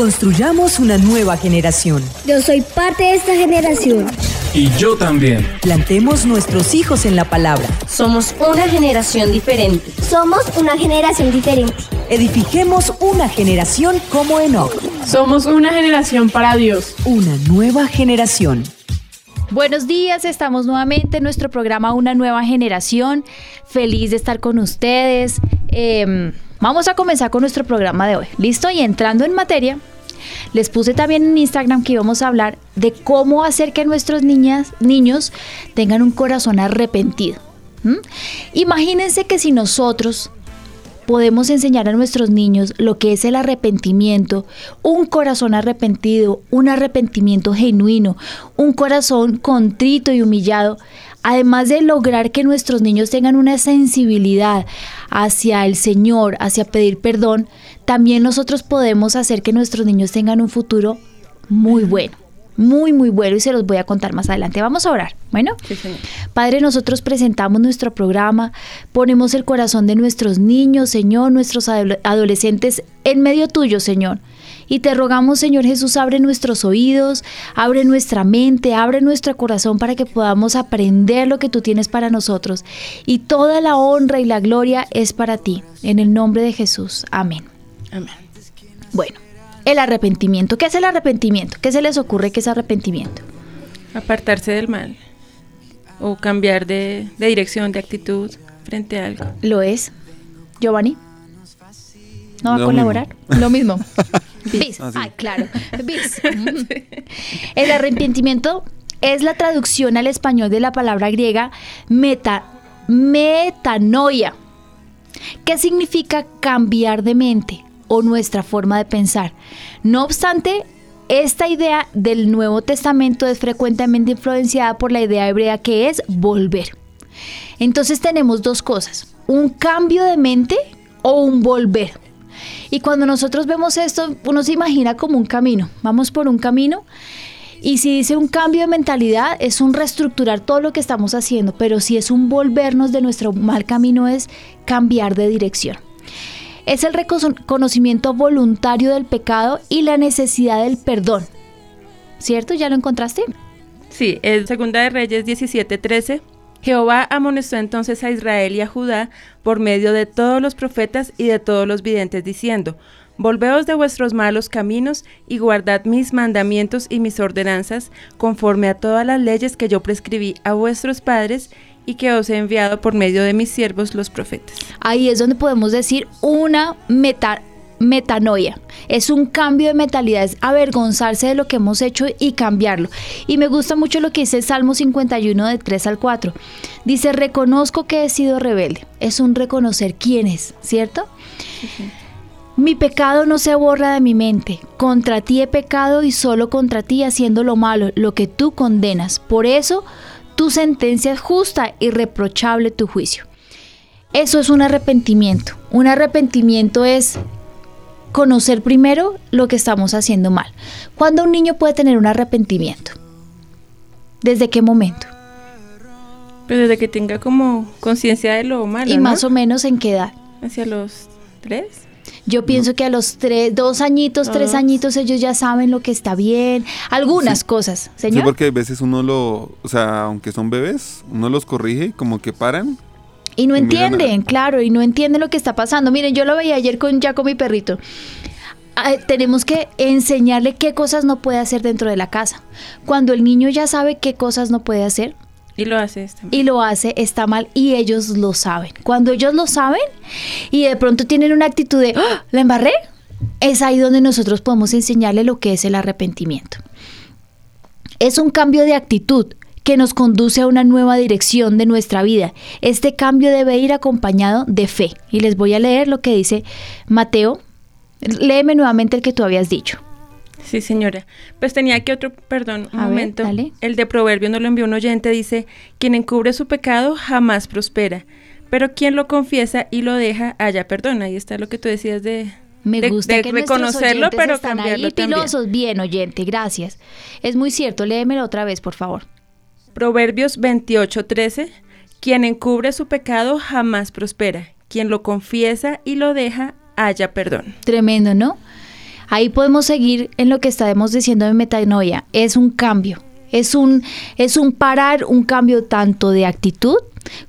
Construyamos una nueva generación. Yo soy parte de esta generación. Y yo también. Plantemos nuestros hijos en la palabra. Somos una generación diferente. Somos una generación diferente. Edifiquemos una generación como Enoch. Somos una generación para Dios. Una nueva generación. Buenos días, estamos nuevamente en nuestro programa Una Nueva Generación. Feliz de estar con ustedes. Eh, vamos a comenzar con nuestro programa de hoy. ¿Listo? Y entrando en materia, les puse también en Instagram que íbamos a hablar de cómo hacer que nuestros niñas, niños tengan un corazón arrepentido. Imagínense que si nosotros podemos enseñar a nuestros niños lo que es el arrepentimiento, un corazón arrepentido, un arrepentimiento genuino, un corazón contrito y humillado, además de lograr que nuestros niños tengan una sensibilidad hacia el Señor, hacia pedir perdón, también nosotros podemos hacer que nuestros niños tengan un futuro muy bueno muy, muy bueno y se los voy a contar más adelante. Vamos a orar. Bueno, Padre, nosotros presentamos nuestro programa, ponemos el corazón de nuestros niños, Señor, nuestros adolescentes en medio tuyo, Señor. Y te rogamos, Señor Jesús, abre nuestros oídos, abre nuestra mente, abre nuestro corazón para que podamos aprender lo que tú tienes para nosotros. Y toda la honra y la gloria es para ti. En el nombre de Jesús. Amén. Amén. Bueno. El arrepentimiento. ¿Qué es el arrepentimiento? ¿Qué se les ocurre que es arrepentimiento? Apartarse del mal o cambiar de, dirección, de actitud frente a algo. ¿Lo es? Giovanni. ¿No va a colaborar? Lo mismo. Bis. Ah, Ay, claro. Bis. El arrepentimiento es la traducción al español de la palabra griega meta, metanoia, ¿Qué significa cambiar de mente, o nuestra forma de pensar. No obstante, esta idea del Nuevo Testamento es frecuentemente influenciada por la idea hebrea que es volver. Entonces tenemos dos cosas, un cambio de mente o un volver. Y cuando nosotros vemos esto, uno se imagina como un camino. Vamos por un camino y si dice un cambio de mentalidad, es un reestructurar todo lo que estamos haciendo, pero si es un volvernos de nuestro mal camino, es cambiar de dirección es el reconocimiento voluntario del pecado y la necesidad del perdón. ¿Cierto? ¿Ya lo encontraste? Sí, en Segunda de Reyes 17:13. Jehová amonestó entonces a Israel y a Judá por medio de todos los profetas y de todos los videntes, diciendo, Volveos de vuestros malos caminos y guardad mis mandamientos y mis ordenanzas, conforme a todas las leyes que yo prescribí a vuestros padres y que os he enviado por medio de mis siervos los profetas. Ahí es donde podemos decir una meta, metanoia. Es un cambio de mentalidad, es avergonzarse de lo que hemos hecho y cambiarlo. Y me gusta mucho lo que dice el Salmo 51 de 3 al 4. Dice, reconozco que he sido rebelde. Es un reconocer quién es, ¿cierto? Mi pecado no se borra de mi mente. Contra ti he pecado y solo contra ti haciendo lo malo, lo que tú condenas. Por eso tu sentencia es justa y reprochable tu juicio. Eso es un arrepentimiento. Un arrepentimiento es conocer primero lo que estamos haciendo mal. ¿Cuándo un niño puede tener un arrepentimiento? ¿Desde qué momento? Pues desde que tenga como conciencia de lo malo. ¿Y más o menos en qué edad? Hacia los tres. Yo pienso que a los tres, dos añitos, tres añitos, ellos ya saben lo que está bien, algunas cosas, señor. Sí, porque a veces uno lo, o sea, aunque son bebés, uno los corrige y como que paran. Y no entienden, claro, y no entienden lo que está pasando. Miren, yo lo veía ayer con ya con mi perrito. tenemos que enseñarle qué cosas no puede hacer dentro de la casa. Cuando el niño ya sabe qué cosas no puede hacer, y lo hace, está mal. Y lo hace, está mal, y ellos lo saben. Cuando ellos lo saben y de pronto tienen una actitud de, ¡Ah! ¿la embarré? Es ahí donde nosotros podemos enseñarle lo que es el arrepentimiento. Es un cambio de actitud que nos conduce a una nueva dirección de nuestra vida. Este cambio debe ir acompañado de fe. Y les voy a leer lo que dice Mateo. Léeme nuevamente el que tú habías dicho. Sí, señora. Pues tenía aquí otro, perdón, un momento. el de Proverbio nos lo envió un oyente, dice, quien encubre su pecado jamás prospera, pero quien lo confiesa y lo deja, haya perdón. Ahí está lo que tú decías de... Me gusta que reconocerlo, pero están cambiarlo ahí pilosos. Bien, oyente, gracias. Es muy cierto, léemelo otra vez, por favor. Proverbios 28, 13. Quien encubre su pecado jamás prospera. Quien lo confiesa y lo deja, haya perdón. Tremendo, ¿no? Ahí podemos seguir en lo que estamos diciendo de metanoia. Es un cambio, es un, es un parar, un cambio tanto de actitud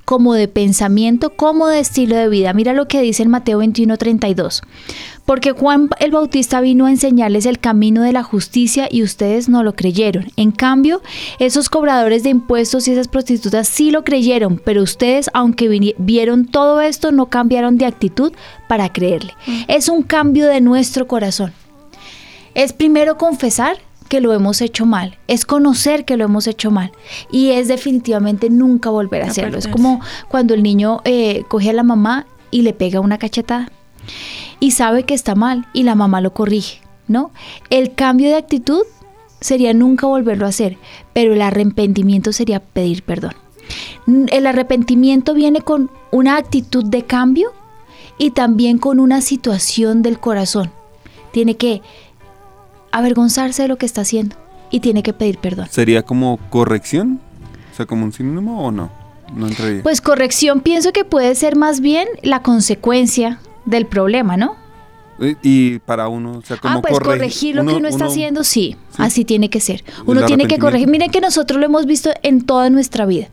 como de pensamiento, como de estilo de vida. Mira lo que dice en Mateo 21:32. Porque Juan el Bautista vino a enseñarles el camino de la justicia y ustedes no lo creyeron. En cambio, esos cobradores de impuestos y esas prostitutas sí lo creyeron, pero ustedes, aunque vieron todo esto, no cambiaron de actitud para creerle. Es un cambio de nuestro corazón. Es primero confesar que lo hemos hecho mal, es conocer que lo hemos hecho mal y es definitivamente nunca volver a hacerlo. Es como cuando el niño eh, coge a la mamá y le pega una cachetada y sabe que está mal y la mamá lo corrige, ¿no? El cambio de actitud sería nunca volverlo a hacer, pero el arrepentimiento sería pedir perdón. El arrepentimiento viene con una actitud de cambio y también con una situación del corazón. Tiene que avergonzarse de lo que está haciendo y tiene que pedir perdón. ¿Sería como corrección? O sea, como un sinónimo o no? No entraría. Pues corrección pienso que puede ser más bien la consecuencia del problema, ¿no? Y para uno, o sea, como ah, pues corregir lo que uno está haciendo, sí, así tiene que ser. Uno tiene que corregir. Miren que nosotros lo hemos visto en toda nuestra vida.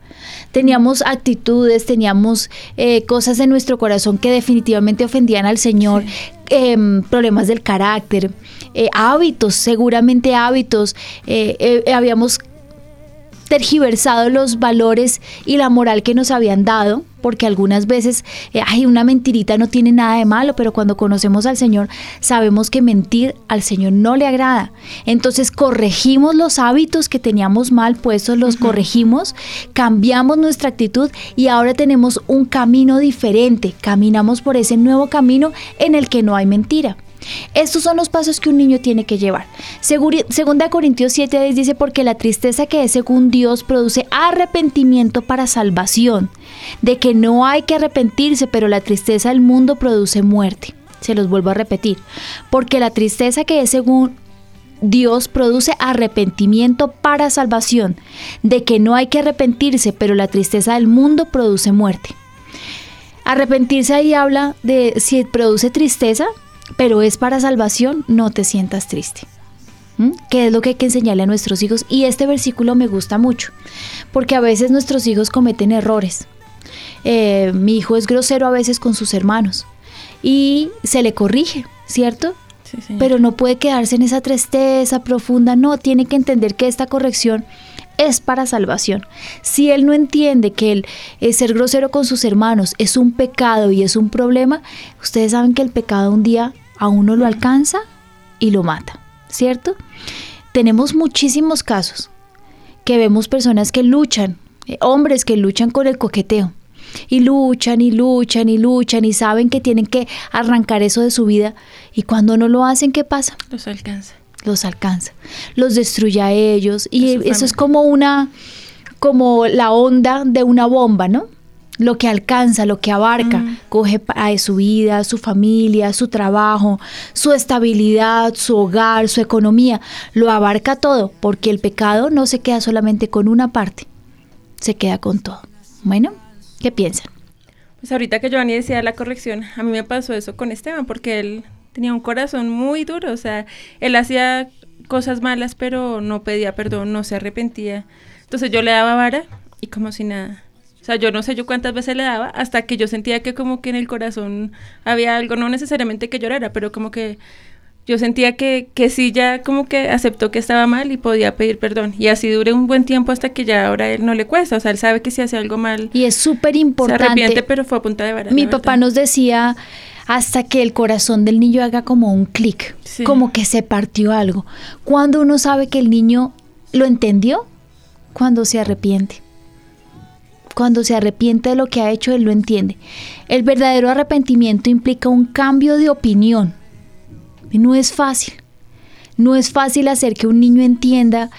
Teníamos actitudes, teníamos eh, cosas en nuestro corazón que definitivamente ofendían al Señor, em, problemas del carácter, eh, hábitos, seguramente hábitos. Eh, habíamos tergiversado los valores y la moral que nos habían dado, porque algunas veces, eh, ay, una mentirita no tiene nada de malo, pero cuando conocemos al Señor sabemos que mentir al Señor no le agrada. Entonces corregimos los hábitos que teníamos mal puestos, los corregimos, cambiamos nuestra actitud y ahora tenemos un camino diferente, caminamos por ese nuevo camino en el que no hay mentira. Estos son los pasos que un niño tiene que llevar. Segunda Corintios 7 dice, porque la tristeza que es según Dios produce arrepentimiento para salvación, de que no hay que arrepentirse, pero la tristeza del mundo produce muerte. Se los vuelvo a repetir, porque la tristeza que es según Dios produce arrepentimiento para salvación, de que no hay que arrepentirse, pero la tristeza del mundo produce muerte. Arrepentirse ahí habla de si produce tristeza, pero es para salvación, no te sientas triste. ¿Mm? ¿Qué es lo que hay que enseñarle a nuestros hijos? Y este versículo me gusta mucho, porque a veces nuestros hijos cometen errores. Eh, mi hijo es grosero a veces con sus hermanos y se le corrige, ¿cierto? Pero no puede quedarse en esa tristeza profunda, no, tiene que entender que esta corrección es para salvación. Si él no entiende que el, eh, ser grosero con sus hermanos es un pecado y es un problema, ustedes saben que el pecado un día a uno lo alcanza y lo mata, ¿cierto? Tenemos muchísimos casos que vemos personas que luchan, eh, hombres que luchan con el coqueteo. Y luchan y luchan y luchan y saben que tienen que arrancar eso de su vida. Y cuando no lo hacen, ¿qué pasa? Los alcanza los alcanza, los destruye a ellos y eso es como una, como la onda de una bomba, ¿no? Lo que alcanza, lo que abarca, coge a su vida, su familia, su trabajo, su estabilidad, su hogar, su economía, lo abarca todo, porque el pecado no se queda solamente con una parte, se queda con todo. Bueno, ¿qué piensan? Pues ahorita que Giovanni decía la corrección, a mí me pasó eso con Esteban, porque él tenía un corazón muy duro, o sea, él hacía cosas malas, pero no pedía perdón, no se arrepentía. Entonces yo le daba vara y como si nada. O sea, yo no sé yo cuántas veces le daba hasta que yo sentía que como que en el corazón había algo, no necesariamente que llorara, pero como que yo sentía que, que sí ya como que aceptó que estaba mal y podía pedir perdón. Y así duré un buen tiempo hasta que ya ahora él no le cuesta. O sea, él sabe que si hace algo mal. Y es súper importante. Se arrepiente, pero fue a punta de vara. Mi papá nos decía hasta que el corazón del niño haga como un clic, como que se partió algo. Cuando uno sabe que el niño lo entendió, cuando se arrepiente. Cuando se arrepiente de lo que ha hecho, él lo entiende. El verdadero arrepentimiento implica un cambio de opinión. No es fácil. No es fácil hacer que un niño entienda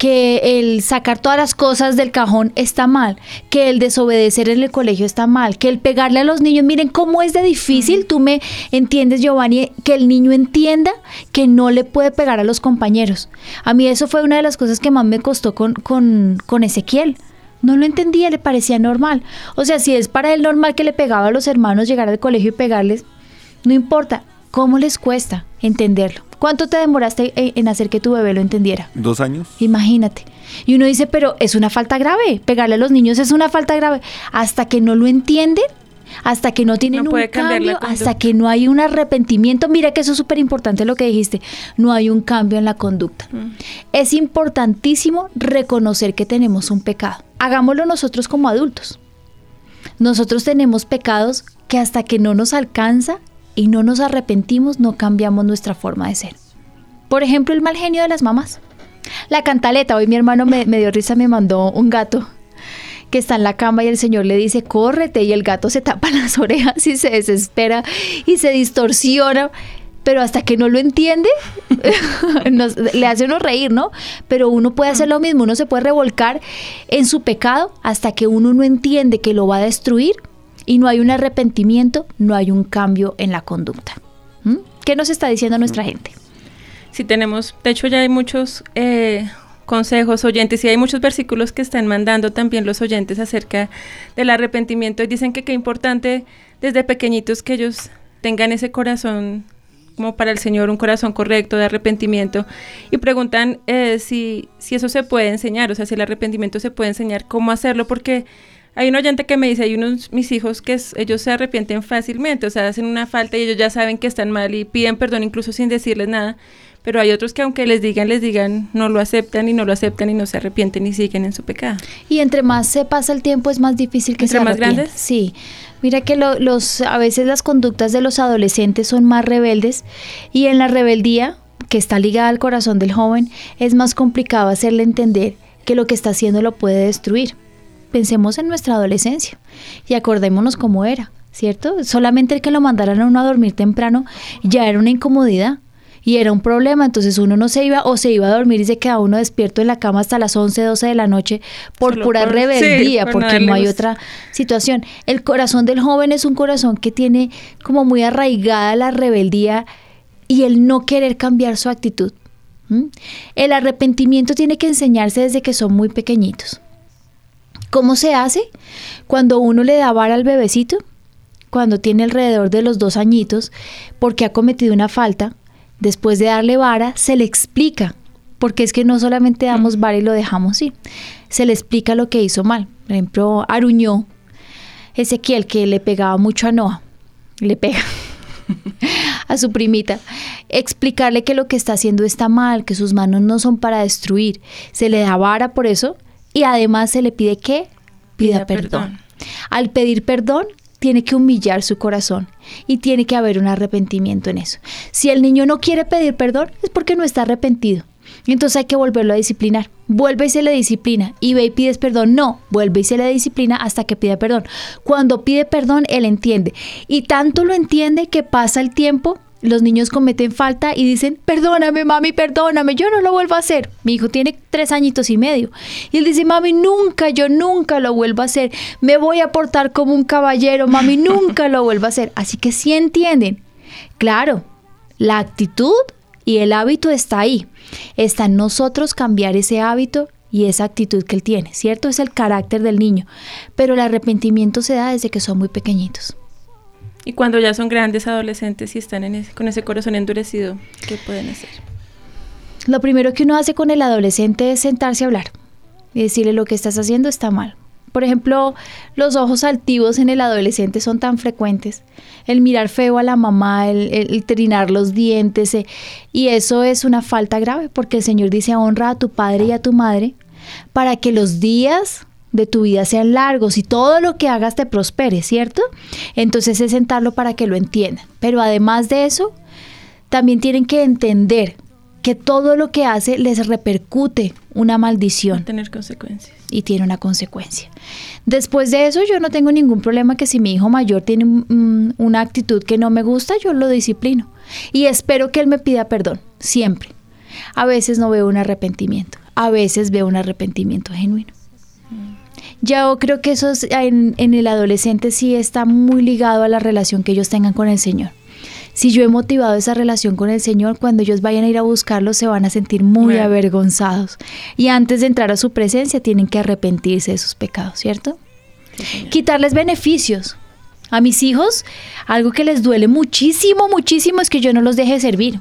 que el sacar todas las cosas del cajón está mal, que el desobedecer en el colegio está mal, que el pegarle a los niños, miren cómo es de difícil, tú me entiendes Giovanni, que el niño entienda que no le puede pegar a los compañeros. A mí eso fue una de las cosas que más me costó con, con, con Ezequiel. No lo entendía, le parecía normal. O sea, si es para él normal que le pegaba a los hermanos llegar al colegio y pegarles, no importa, ¿cómo les cuesta? entenderlo. ¿Cuánto te demoraste en en hacer que tu bebé lo entendiera? Dos años. Imagínate. Y uno dice, pero es una falta grave. Pegarle a los niños es una falta grave. Hasta que no lo entienden, hasta que no tienen No un cambio, hasta que no hay un arrepentimiento. Mira que eso es súper importante lo que dijiste. No hay un cambio en la conducta. Mm. Es importantísimo reconocer que tenemos un pecado. Hagámoslo nosotros como adultos. Nosotros tenemos pecados que hasta que no nos alcanza y no nos arrepentimos, no cambiamos nuestra forma de ser. Por ejemplo, el mal genio de las mamás. La cantaleta, hoy mi hermano me, me dio risa, me mandó un gato que está en la cama y el señor le dice, córrete, y el gato se tapa las orejas y se desespera y se distorsiona, pero hasta que no lo entiende, nos- le hace uno reír, ¿no? Pero uno puede hacer lo mismo, uno se puede revolcar en su pecado hasta que uno no entiende que lo va a destruir y no hay un arrepentimiento, no hay un cambio en la conducta. ¿Mm? ¿Qué nos está diciendo nuestra gente? Si tenemos, de hecho ya hay muchos eh, consejos oyentes y hay muchos versículos que están mandando también los oyentes acerca del arrepentimiento y dicen que qué importante desde pequeñitos que ellos tengan ese corazón como para el Señor, un corazón correcto de arrepentimiento y preguntan eh, si, si eso se puede enseñar, o sea, si el arrepentimiento se puede enseñar, cómo hacerlo, porque hay un oyente que me dice, hay unos mis hijos que es- ellos se arrepienten fácilmente, o sea, hacen una falta y ellos ya saben que están mal y piden perdón incluso sin decirles nada, pero hay otros que aunque les digan, les digan, no lo aceptan y no lo aceptan y no se arrepienten y siguen en su pecado. Y entre más se pasa el tiempo es más difícil que ¿Entre se más grandes? Sí. Mira que lo- los a veces las conductas de los adolescentes son más rebeldes y en la rebeldía que está ligada al corazón del joven es más complicado hacerle entender que lo que está haciendo lo puede destruir. Pensemos en nuestra adolescencia y acordémonos cómo era, ¿cierto? Solamente el que lo mandaran a uno a dormir temprano ya era una incomodidad y era un problema, entonces uno no se iba o se iba a dormir y se quedaba uno despierto en la cama hasta las 11, 12 de la noche por Solo pura por- rebeldía, sí, por porque no hay otra situación. El corazón del joven es un corazón que tiene como muy arraigada la rebeldía y el no querer cambiar su actitud. El arrepentimiento tiene que enseñarse desde que son muy pequeñitos. ¿Cómo se hace? Cuando uno le da vara al bebecito, cuando tiene alrededor de los dos añitos, porque ha cometido una falta, después de darle vara, se le explica, porque es que no solamente damos vara y lo dejamos ir, se le explica lo que hizo mal. Por ejemplo, Aruñó, Ezequiel, que le pegaba mucho a Noah, le pega a su primita, explicarle que lo que está haciendo está mal, que sus manos no son para destruir, se le da vara por eso y además se le pide que pida Pida perdón. perdón. Al pedir perdón, tiene que humillar su corazón y tiene que haber un arrepentimiento en eso. Si el niño no quiere pedir perdón, es porque no está arrepentido. Entonces hay que volverlo a disciplinar. Vuelve y se le disciplina. Y ve y pides perdón. No, vuelve y se le disciplina hasta que pida perdón. Cuando pide perdón, él entiende. Y tanto lo entiende que pasa el tiempo, los niños cometen falta y dicen, perdóname, mami, perdóname, yo no lo vuelvo a hacer. Mi hijo tiene tres añitos y medio. Y él dice, mami, nunca, yo nunca lo vuelvo a hacer. Me voy a portar como un caballero, mami, nunca lo vuelvo a hacer. Así que sí entienden. Claro, la actitud y el hábito está ahí. Está en nosotros cambiar ese hábito y esa actitud que él tiene, ¿cierto? Es el carácter del niño. Pero el arrepentimiento se da desde que son muy pequeñitos. Y cuando ya son grandes adolescentes y están con ese corazón endurecido, ¿qué pueden hacer? Lo primero que uno hace con el adolescente es sentarse a hablar y decirle lo que estás haciendo está mal. Por ejemplo, los ojos altivos en el adolescente son tan frecuentes. El mirar feo a la mamá, el trinar los dientes. eh, y eso es una falta grave porque el Señor dice honra a tu padre y a tu madre para que los días de tu vida sean largos y todo lo que hagas te prospere, ¿cierto? Entonces es sentarlo para que lo entiendan. Pero además de eso, también tienen que entender que todo lo que hace les repercute una Va a maldición tener consecuencias. y tiene una consecuencia. Después de eso, yo no tengo ningún problema que si mi hijo mayor tiene mm, una actitud que no me gusta, yo lo disciplino. Y espero que él me pida perdón, siempre. A veces no veo un arrepentimiento, a veces veo un arrepentimiento genuino. Yo creo que eso es- en, en el adolescente sí está muy ligado a la relación que ellos tengan con el Señor. Si yo he motivado esa relación con el Señor, cuando ellos vayan a ir a buscarlo, se van a sentir muy Bueno. avergonzados. Y antes de entrar a su presencia, tienen que arrepentirse de sus pecados, ¿cierto? Sí. Quitarles beneficios. A mis hijos, algo que les duele muchísimo, muchísimo es que yo no los deje servir.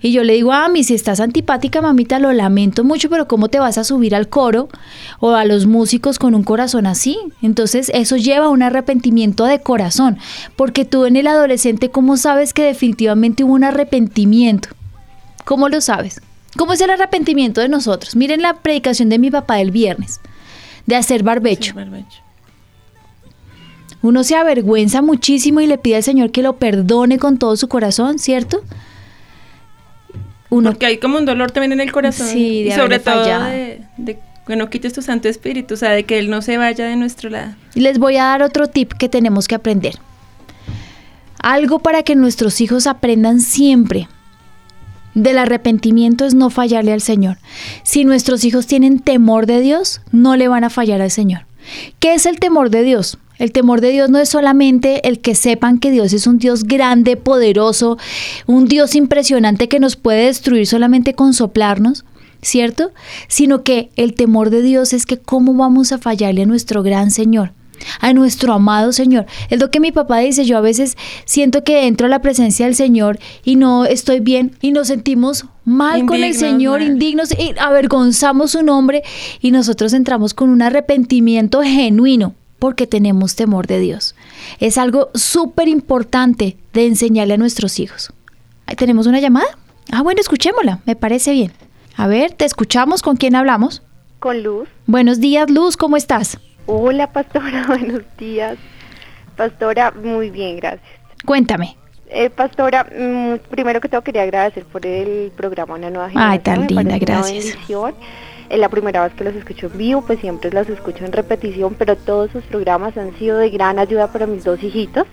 Y yo le digo a Ami, si estás antipática, mamita, lo lamento mucho, pero ¿cómo te vas a subir al coro o a los músicos con un corazón así? Entonces eso lleva a un arrepentimiento de corazón, porque tú en el adolescente, ¿cómo sabes que definitivamente hubo un arrepentimiento? ¿Cómo lo sabes? ¿Cómo es el arrepentimiento de nosotros? Miren la predicación de mi papá del viernes, de hacer barbecho. Uno se avergüenza muchísimo y le pide al Señor que lo perdone con todo su corazón, ¿cierto? Uno Porque hay como un dolor también en el corazón. Sí, de y sobre todo de, de que no quites tu Santo Espíritu, o sea, de que Él no se vaya de nuestro lado. Les voy a dar otro tip que tenemos que aprender. Algo para que nuestros hijos aprendan siempre del arrepentimiento es no fallarle al Señor. Si nuestros hijos tienen temor de Dios, no le van a fallar al Señor. ¿Qué es el temor de Dios? El temor de Dios no es solamente el que sepan que Dios es un Dios grande, poderoso, un Dios impresionante que nos puede destruir solamente con soplarnos, ¿cierto? Sino que el temor de Dios es que cómo vamos a fallarle a nuestro gran Señor, a nuestro amado Señor. Es lo que mi papá dice, yo a veces siento que entro a la presencia del Señor y no estoy bien y nos sentimos mal con el Señor, indignos y avergonzamos su nombre y nosotros entramos con un arrepentimiento genuino porque tenemos temor de Dios. Es algo súper importante de enseñarle a nuestros hijos. Tenemos una llamada. Ah, bueno, escuchémosla, me parece bien. A ver, te escuchamos, ¿con quién hablamos? Con Luz. Buenos días, Luz, ¿cómo estás? Hola, pastora, buenos días. Pastora, muy bien, gracias. Cuéntame. Eh, pastora, mm, primero que todo quería agradecer por el programa Una Nueva Ay, Generación. tan me linda, una gracias. bendición. Es la primera vez que los escucho en vivo, pues siempre los escucho en repetición, pero todos sus programas han sido de gran ayuda para mis dos hijitos.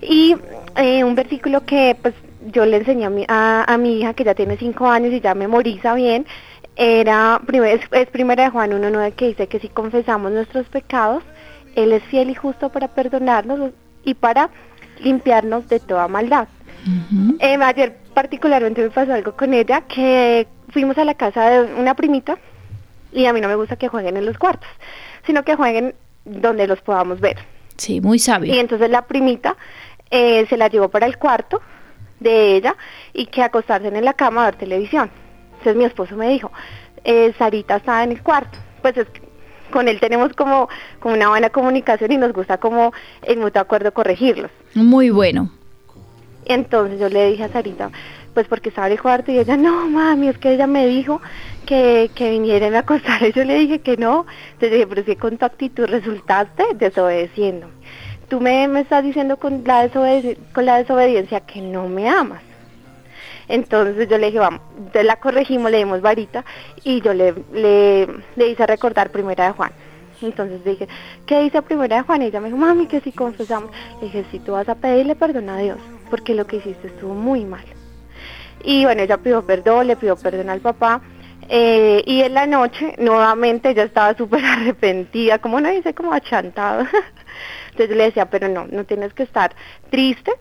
Y eh, un versículo que pues yo le enseñé a mi, a, a mi hija que ya tiene cinco años y ya memoriza bien, era es, es primera de Juan 1.9 que dice que si confesamos nuestros pecados, Él es fiel y justo para perdonarnos y para limpiarnos de toda maldad. Eh, ayer particularmente me pasó algo con ella, que fuimos a la casa de una primita y a mí no me gusta que jueguen en los cuartos, sino que jueguen donde los podamos ver. Sí, muy sabio. Y entonces la primita eh, se la llevó para el cuarto de ella y que acostarse en la cama a ver televisión. Entonces mi esposo me dijo, eh, Sarita está en el cuarto. Pues es que con él tenemos como, como una buena comunicación y nos gusta como en mutuo acuerdo corregirlos. Muy bueno. Entonces yo le dije a Sarita, pues porque estaba el cuarto y ella, no mami, es que ella me dijo que, que vinieran a acostar. Yo le dije que no. Entonces dije, pero que con tu actitud resultaste desobedeciendo. Tú me, me estás diciendo con la, con la desobediencia que no me amas. Entonces yo le dije, vamos, la corregimos, le dimos varita y yo le, le, le hice recordar primera de Juan. Entonces dije, ¿qué dice primera de Juan? Y ella me dijo, mami, que si confesamos. Le dije, si tú vas a pedirle perdón a Dios, porque lo que hiciste estuvo muy mal. Y bueno, ella pidió perdón, le pidió perdón al papá. eh, y en la noche, nuevamente, ella estaba súper arrepentida, como no dice, como achantado. Entonces yo le decía, pero no, no tienes que estar triste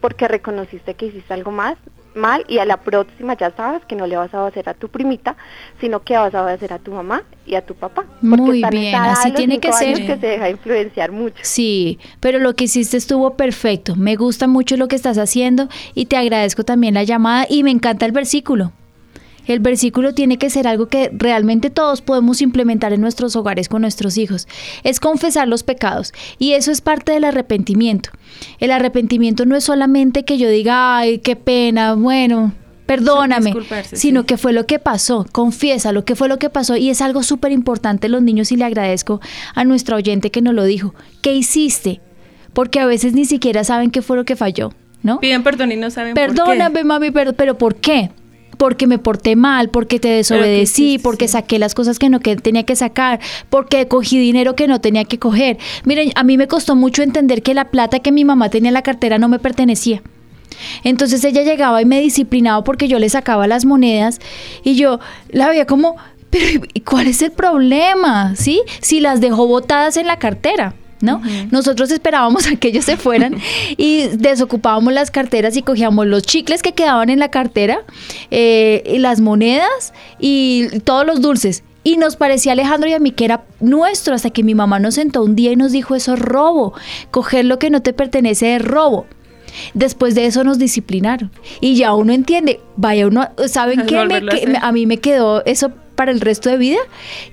porque reconociste que hiciste algo más mal y a la próxima ya sabes que no le vas a hacer a tu primita, sino que vas a hacer a tu mamá y a tu papá. Porque Muy bien, así los tiene que ser. que se deja influenciar mucho. Sí, pero lo que hiciste estuvo perfecto. Me gusta mucho lo que estás haciendo y te agradezco también la llamada y me encanta el versículo. El versículo tiene que ser algo que realmente todos podemos implementar en nuestros hogares con nuestros hijos. Es confesar los pecados y eso es parte del arrepentimiento. El arrepentimiento no es solamente que yo diga, ay, qué pena, bueno, perdóname, sino sí. que fue lo que pasó, confiesa lo que fue lo que pasó y es algo súper importante los niños y le agradezco a nuestra oyente que nos lo dijo. ¿Qué hiciste? Porque a veces ni siquiera saben qué fue lo que falló, ¿no? Piden perdón y no saben por qué. Perdóname, mami, pero, pero ¿por qué? Porque me porté mal, porque te desobedecí, porque saqué las cosas que no que tenía que sacar, porque cogí dinero que no tenía que coger. Miren, a mí me costó mucho entender que la plata que mi mamá tenía en la cartera no me pertenecía. Entonces ella llegaba y me disciplinaba porque yo le sacaba las monedas y yo la veía como, pero ¿y cuál es el problema? ¿Sí? Si las dejó botadas en la cartera. ¿No? Nosotros esperábamos a que ellos se fueran y desocupábamos las carteras y cogíamos los chicles que quedaban en la cartera, eh, y las monedas y todos los dulces. Y nos parecía a Alejandro y a mí que era nuestro, hasta que mi mamá nos sentó un día y nos dijo, eso es robo, coger lo que no te pertenece es robo. Después de eso nos disciplinaron. Y ya uno entiende, vaya uno, ¿saben qué? Me que- a mí me quedó eso para el resto de vida,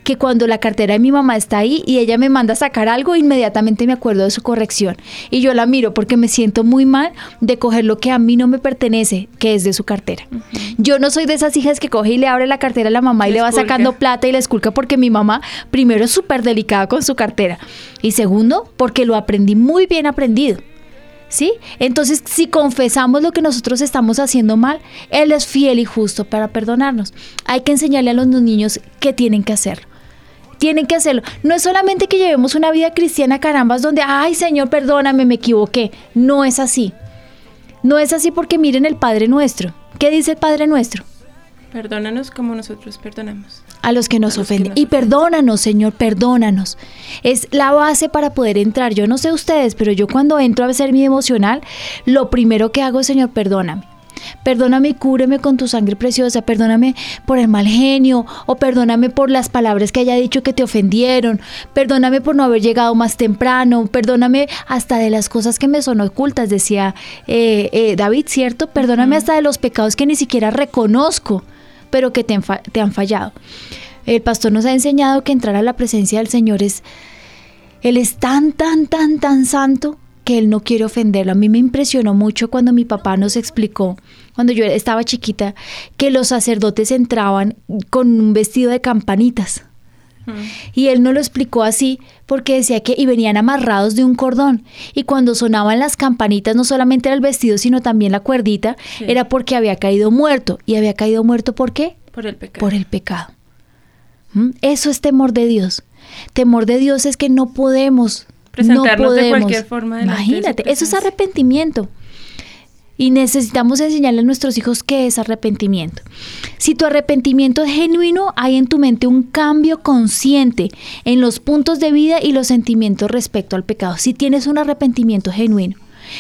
que cuando la cartera de mi mamá está ahí y ella me manda a sacar algo, inmediatamente me acuerdo de su corrección. Y yo la miro porque me siento muy mal de coger lo que a mí no me pertenece, que es de su cartera. Yo no soy de esas hijas que coge y le abre la cartera a la mamá y Le le va sacando plata y le esculca porque mi mamá, primero, es súper delicada con su cartera. Y segundo, porque lo aprendí muy bien aprendido. ¿Sí? Entonces, si confesamos lo que nosotros estamos haciendo mal, Él es fiel y justo para perdonarnos. Hay que enseñarle a los niños que tienen que hacerlo. Tienen que hacerlo. No es solamente que llevemos una vida cristiana carambas donde, ay Señor, perdóname, me equivoqué. No es así. No es así porque miren el Padre nuestro. ¿Qué dice el Padre nuestro? Perdónanos como nosotros perdonamos. A los que nos que ofenden. nos y perdónanos, Señor, perdónanos. Es la base para poder entrar. Yo no sé ustedes, pero yo cuando entro a hacer mi devocional, lo primero que hago es, Señor, perdóname. Perdóname y cúbreme con tu sangre preciosa, perdóname por el mal genio o perdóname por las palabras que haya dicho que te ofendieron, perdóname por no haber llegado más temprano, perdóname hasta de las cosas que me son ocultas, decía eh, eh, David, ¿cierto? Perdóname hasta de los pecados que ni siquiera reconozco, pero que te, han fallado. El pastor nos ha enseñado que entrar a la presencia del Señor es, Él es tan, tan, tan, tan santo que Él no quiere ofenderlo. A mí me impresionó mucho cuando mi papá nos explicó, cuando yo estaba chiquita, que los sacerdotes entraban con un vestido de campanitas. Y él no lo explicó así porque decía que y venían amarrados de un cordón. Y cuando sonaban las campanitas, no solamente era el vestido, sino también la cuerdita, Sí. era porque había caído muerto. ¿Y había caído muerto por qué? Por el pecado. por el pecado. ¿Mm? Eso es temor de Dios. Temor de Dios es que no podemos. Presentarnos no de podemos. cualquier forma de Imagínate, eso es arrepentimiento. Y necesitamos enseñarle a nuestros hijos qué es arrepentimiento. Si tu arrepentimiento es genuino, hay en tu mente un cambio consciente en los puntos de vida y los sentimientos respecto al pecado. Si tienes un arrepentimiento genuino.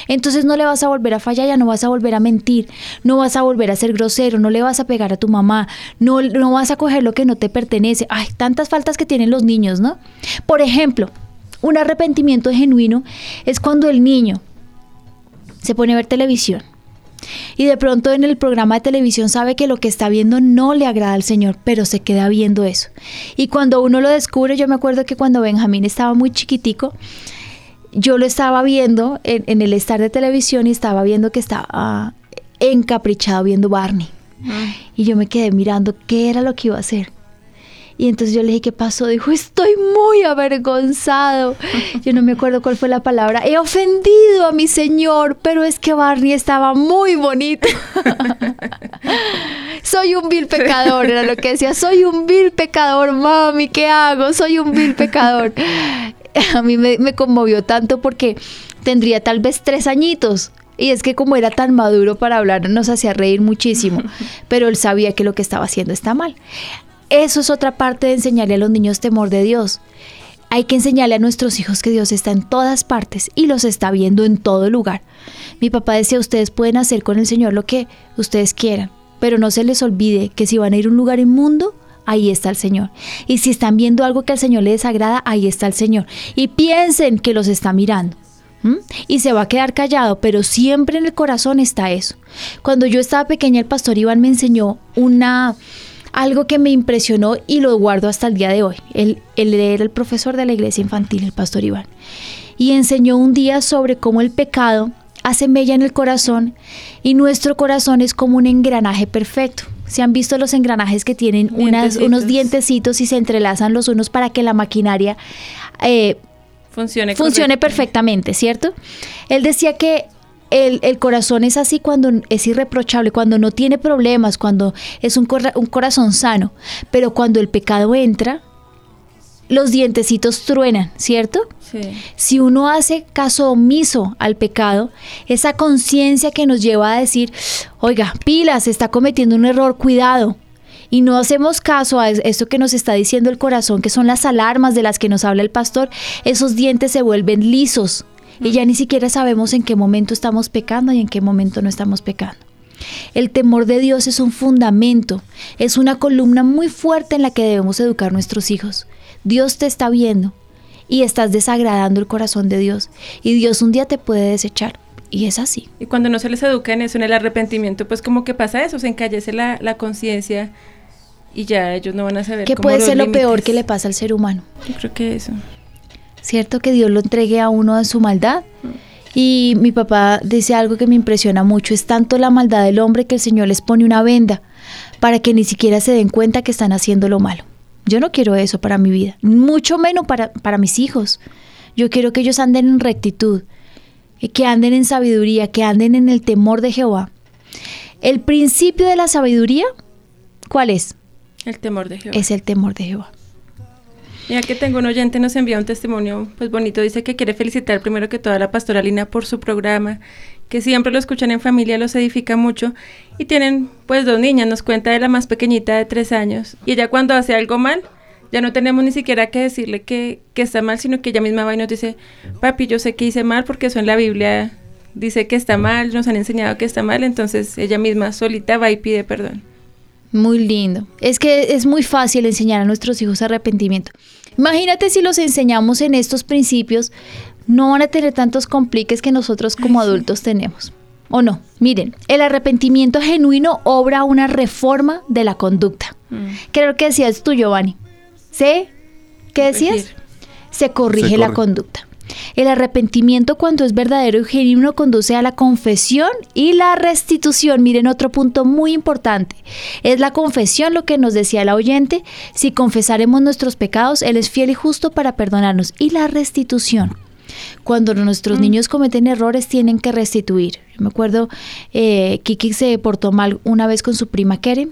Entonces no le vas a volver a fallar, ya no vas a volver a mentir, no vas a volver a ser grosero, no le vas a pegar a tu mamá, no, no vas a coger lo que no te pertenece. Ay, tantas faltas que tienen los niños, ¿no? Por ejemplo, un arrepentimiento genuino es cuando el niño se pone a ver televisión y de pronto en el programa de televisión sabe que lo que está viendo no le agrada al Señor, pero se queda viendo eso. Y cuando uno lo descubre, yo me acuerdo que cuando Benjamín estaba muy chiquitico, yo lo estaba viendo en, en el estar de televisión y estaba viendo que estaba ah, encaprichado viendo Barney. Y yo me quedé mirando qué era lo que iba a hacer. Y entonces yo le dije, ¿qué pasó? Dijo, estoy muy avergonzado. Yo no me acuerdo cuál fue la palabra. He ofendido a mi señor, pero es que Barney estaba muy bonito. soy un vil pecador, era lo que decía. Soy un vil pecador, mami, ¿qué hago? Soy un vil pecador. A mí me, me conmovió tanto porque tendría tal vez tres añitos. Y es que como era tan maduro para hablar, nos hacía reír muchísimo. Pero él sabía que lo que estaba haciendo está mal. Eso es otra parte de enseñarle a los niños temor de Dios. Hay que enseñarle a nuestros hijos que Dios está en todas partes y los está viendo en todo lugar. Mi papá decía, ustedes pueden hacer con el Señor lo que ustedes quieran, pero no se les olvide que si van a ir a un lugar inmundo, ahí está el Señor. Y si están viendo algo que al Señor le desagrada, ahí está el Señor. Y piensen que los está mirando. Y se va a quedar callado, pero siempre en el corazón está eso. Cuando yo estaba pequeña, el pastor Iván me enseñó una algo que me impresionó y lo guardo hasta el día de hoy. Él, él era el profesor de la iglesia infantil, el pastor Iván. Y enseñó un día sobre cómo el pecado hace mella en el corazón y nuestro corazón es como un engranaje perfecto. Se han visto los engranajes que tienen unas, unos Dientecitos. dientecitos y se entrelazan los unos para que la maquinaria eh, Funcione, funcione perfectamente, ¿cierto? Él decía que el, el corazón es así cuando es irreprochable, cuando no tiene problemas, cuando es un, un corazón sano, pero cuando el pecado entra, los dientecitos truenan, ¿cierto? Sí. Si uno hace caso omiso al pecado, esa conciencia que nos lleva a decir, oiga, pilas, está cometiendo un error, cuidado. Y no hacemos caso a es- esto que nos está diciendo el corazón, que son las alarmas de las que nos habla el pastor, esos dientes se vuelven lisos y ya ni siquiera sabemos en qué momento estamos pecando y en qué momento no estamos pecando. El temor de Dios es un fundamento, es una columna muy fuerte en la que debemos educar nuestros hijos. Dios te está viendo y estás desagradando el corazón de Dios y Dios un día te puede desechar Y es así. Y cuando no se les educa en eso, en el arrepentimiento, pues como que pasa eso, se encallece la, la conciencia y ya ellos no van a saber. ¿Qué como puede los ser lo peor que le pasa al ser humano? Yo creo que eso. ¿Cierto? Que Dios lo entregue a uno de su maldad. Y mi papá dice algo que me impresiona mucho, es tanto la maldad del hombre que el Señor les pone una venda para que ni siquiera se den cuenta que están haciendo lo malo. Yo no quiero eso para mi vida, mucho menos para, para mis hijos. Yo quiero que ellos anden en rectitud, que anden en sabiduría, que anden en el temor de Jehová. El principio de la sabiduría, ¿cuál es? El temor de Jehová. Es el temor de Jehová. Mira que tengo un oyente, nos envía un testimonio pues bonito, dice que quiere felicitar primero que toda la pastora Lina por su programa, que siempre lo escuchan en familia, los edifica mucho y tienen pues dos niñas, nos cuenta de la más pequeñita de tres años y ella cuando hace algo mal, ya no tenemos ni siquiera que decirle que, que está mal, sino que ella misma va y nos dice, papi, yo sé que hice mal porque eso en la Biblia dice que está mal, nos han enseñado que está mal, entonces ella misma solita va y pide perdón. Muy lindo. Es que es muy fácil enseñar a nuestros hijos arrepentimiento. Imagínate si los enseñamos en estos principios, no van a tener tantos compliques que nosotros como adultos tenemos. ¿O no? Miren, el arrepentimiento genuino obra una reforma de la conducta. Creo que decías tú, Giovanni. ¿Sí? ¿Qué decías? Se corrige Se la conducta. El arrepentimiento cuando es verdadero y genuino conduce a la confesión y la restitución. Miren otro punto muy importante. Es la confesión lo que nos decía el oyente. Si confesaremos nuestros pecados, Él es fiel y justo para perdonarnos. Y la restitución. Cuando nuestros niños cometen errores tienen que restituir. Yo me acuerdo, eh, Kiki se portó mal una vez con su prima Kerem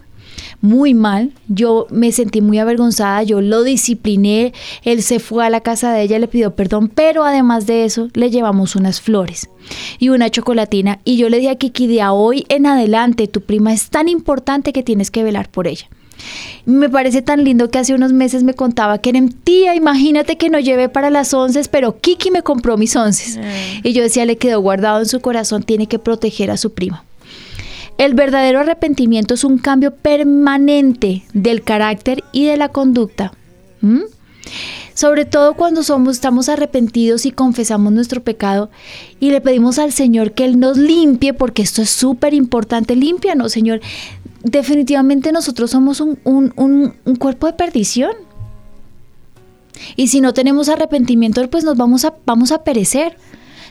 muy mal. Yo me sentí muy avergonzada, yo lo discipliné, él se fue a la casa de ella, le pidió perdón, pero además de eso le llevamos unas flores y una chocolatina y yo le dije a Kiki de hoy en adelante tu prima es tan importante que tienes que velar por ella. Me parece tan lindo que hace unos meses me contaba que era tía, imagínate que no llevé para las once, pero Kiki me compró mis once. Y yo decía, le quedó guardado en su corazón, tiene que proteger a su prima. El verdadero arrepentimiento es un cambio permanente del carácter y de la conducta. Sobre todo cuando somos, estamos arrepentidos y confesamos nuestro pecado y le pedimos al Señor que Él nos limpie, porque esto es súper importante. Límpianos, Señor. Definitivamente nosotros somos un, cuerpo de perdición. Y si no tenemos arrepentimiento, pues nos vamos a perecer.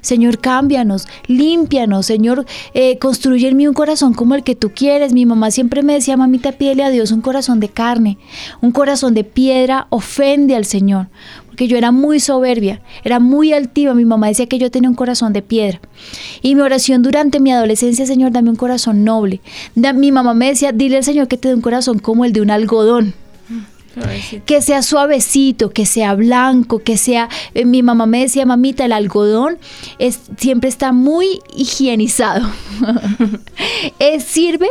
Señor, cámbianos, límpianos, Señor, eh, construye en mí un corazón como el que tú quieres. Mi mamá siempre me decía, mamita, pídele a Dios un corazón de carne, un corazón de piedra, ofende al Señor. Porque yo era muy soberbia, era muy altiva. Mi mamá decía que yo tenía un corazón de piedra. Y mi oración durante mi adolescencia, Señor, dame un corazón noble. Da- mi mamá me decía, dile al Señor que te dé un corazón como el de un algodón Que sea suavecito, que sea blanco, que sea, eh, mi mamá me decía, mamita, el algodón es, siempre está muy higienizado. Es- sirve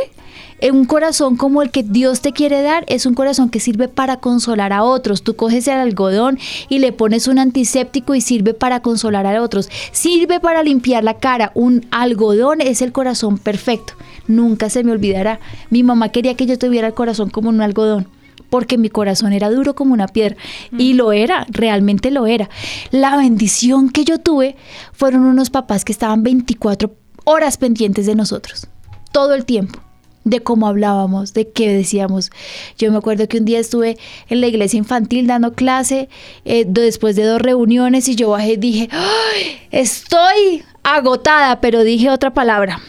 un corazón como el que Dios te quiere dar, es un corazón que sirve para consolar a otros. Tú coges el algodón y le pones un antiséptico y sirve para consolar a otros. Sirve para limpiar la cara. Un algodón es el corazón perfecto. Nunca se me olvidará. Mi mamá quería que yo tuviera el corazón como un algodón porque mi corazón era duro como una piedra. Y lo era, realmente lo era. La bendición que yo tuve fueron unos papás que estaban 24 horas pendientes de nosotros, todo el tiempo, de cómo hablábamos, de qué decíamos. Yo me acuerdo que un día estuve en la iglesia infantil dando clase, eh, después de dos reuniones, y yo bajé y dije, "Ay, estoy agotada, pero dije otra palabra.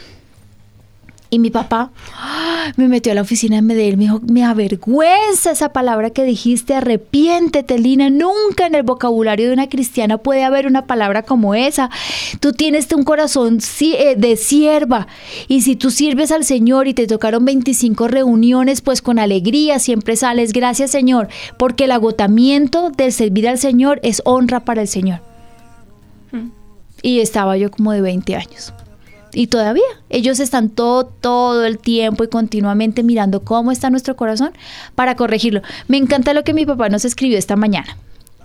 Y mi papá ¡ah! me metió a la oficina de Medellín, me dijo, me avergüenza esa palabra que dijiste, arrepiéntete, Lina, nunca en el vocabulario de una cristiana puede haber una palabra como esa. Tú tienes un corazón eh, de sierva y si tú sirves al Señor y te tocaron 25 reuniones, pues con alegría siempre sales, gracias Señor, porque el agotamiento del servir al Señor es honra para el Señor. Y estaba yo como de 20 años. Y todavía, ellos están todo, todo el tiempo y continuamente mirando cómo está nuestro corazón para corregirlo. Me encanta lo que mi papá nos escribió esta mañana.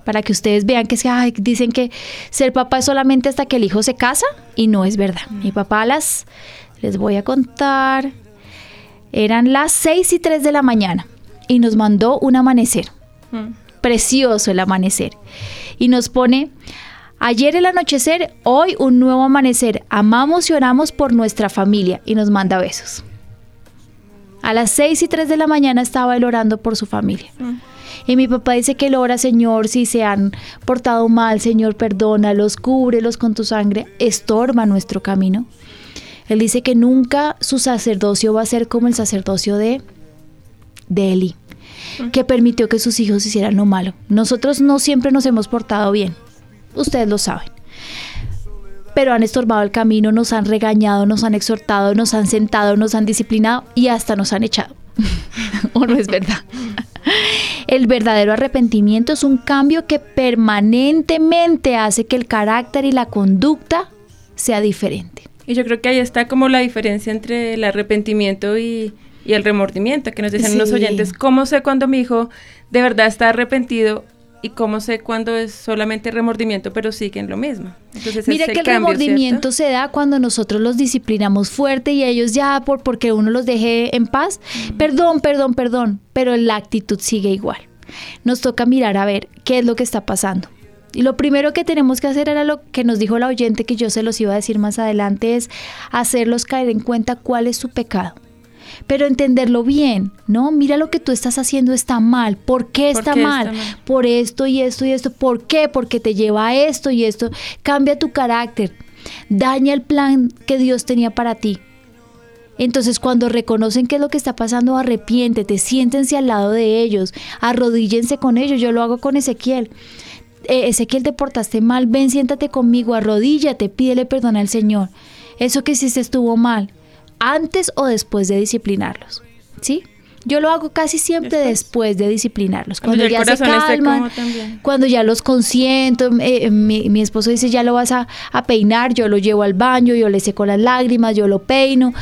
Para que ustedes vean que se, ay, dicen que ser papá es solamente hasta que el hijo se casa y no es verdad. Mi papá a las, les voy a contar, eran las 6 y 3 de la mañana y nos mandó un amanecer Mm. precioso el amanecer. Y nos pone, Ayer el anochecer, hoy un nuevo amanecer. Amamos y oramos por nuestra familia y nos manda besos. A las 6 y 3 de la mañana estaba él orando por su familia. Y mi papá dice que él ora, Señor, si se han portado mal, Señor, perdónalos, cúbrelos con tu sangre, estorba nuestro camino. Él dice que nunca su sacerdocio va a ser como el sacerdocio de, de Eli, que permitió que sus hijos hicieran lo malo. Nosotros no siempre nos hemos portado bien, ustedes lo saben. Pero han estorbado el camino, nos han regañado, nos han exhortado, nos han sentado, nos han disciplinado y hasta nos han echado. ¿O no es verdad? El verdadero arrepentimiento es un cambio que permanentemente hace que el carácter y la conducta sea diferente. Y yo creo que ahí está como la diferencia entre el arrepentimiento y, y el remordimiento, que nos dicen los oyentes, ¿cómo sé cuando mi hijo de verdad está arrepentido y cómo sé cuando es solamente remordimiento, pero sigue en lo mismo? Entonces, Mira que el cambio, remordimiento ¿cierto? se da cuando nosotros los disciplinamos fuerte y ellos ya por porque uno los deje en paz, perdón, perdón, perdón, pero la actitud sigue igual. Nos toca mirar a ver qué es lo que está pasando. Y lo primero que tenemos que hacer era lo que nos dijo la oyente que yo se los iba a decir más adelante es hacerlos caer en cuenta cuál es su pecado. Pero entenderlo bien, ¿no? Mira lo que tú estás haciendo está mal. ¿Por qué ¿Por está qué mal? está mal? por esto y esto y esto. ¿Por qué? Porque te lleva a esto y esto. Cambia tu carácter. Daña el plan que Dios tenía para ti. Entonces cuando reconocen qué es lo que está pasando, arrepiéntete, siéntense al lado de ellos, arrodíllense con ellos. Yo lo hago con Ezequiel. Eh, Ezequiel, te portaste mal, ven, siéntate conmigo, arrodíllate, pídele perdón al Señor. Eso que hiciste estuvo mal, antes o después de disciplinarlos. ¿Sí? Yo lo hago casi siempre Después. después, de disciplinarlos. Cuando Cuando, ya se calman, cuando ya los consiento, eh, mi, mi esposo dice, ya lo vas a, a peinar, yo lo llevo al baño, yo le seco las lágrimas, yo lo peino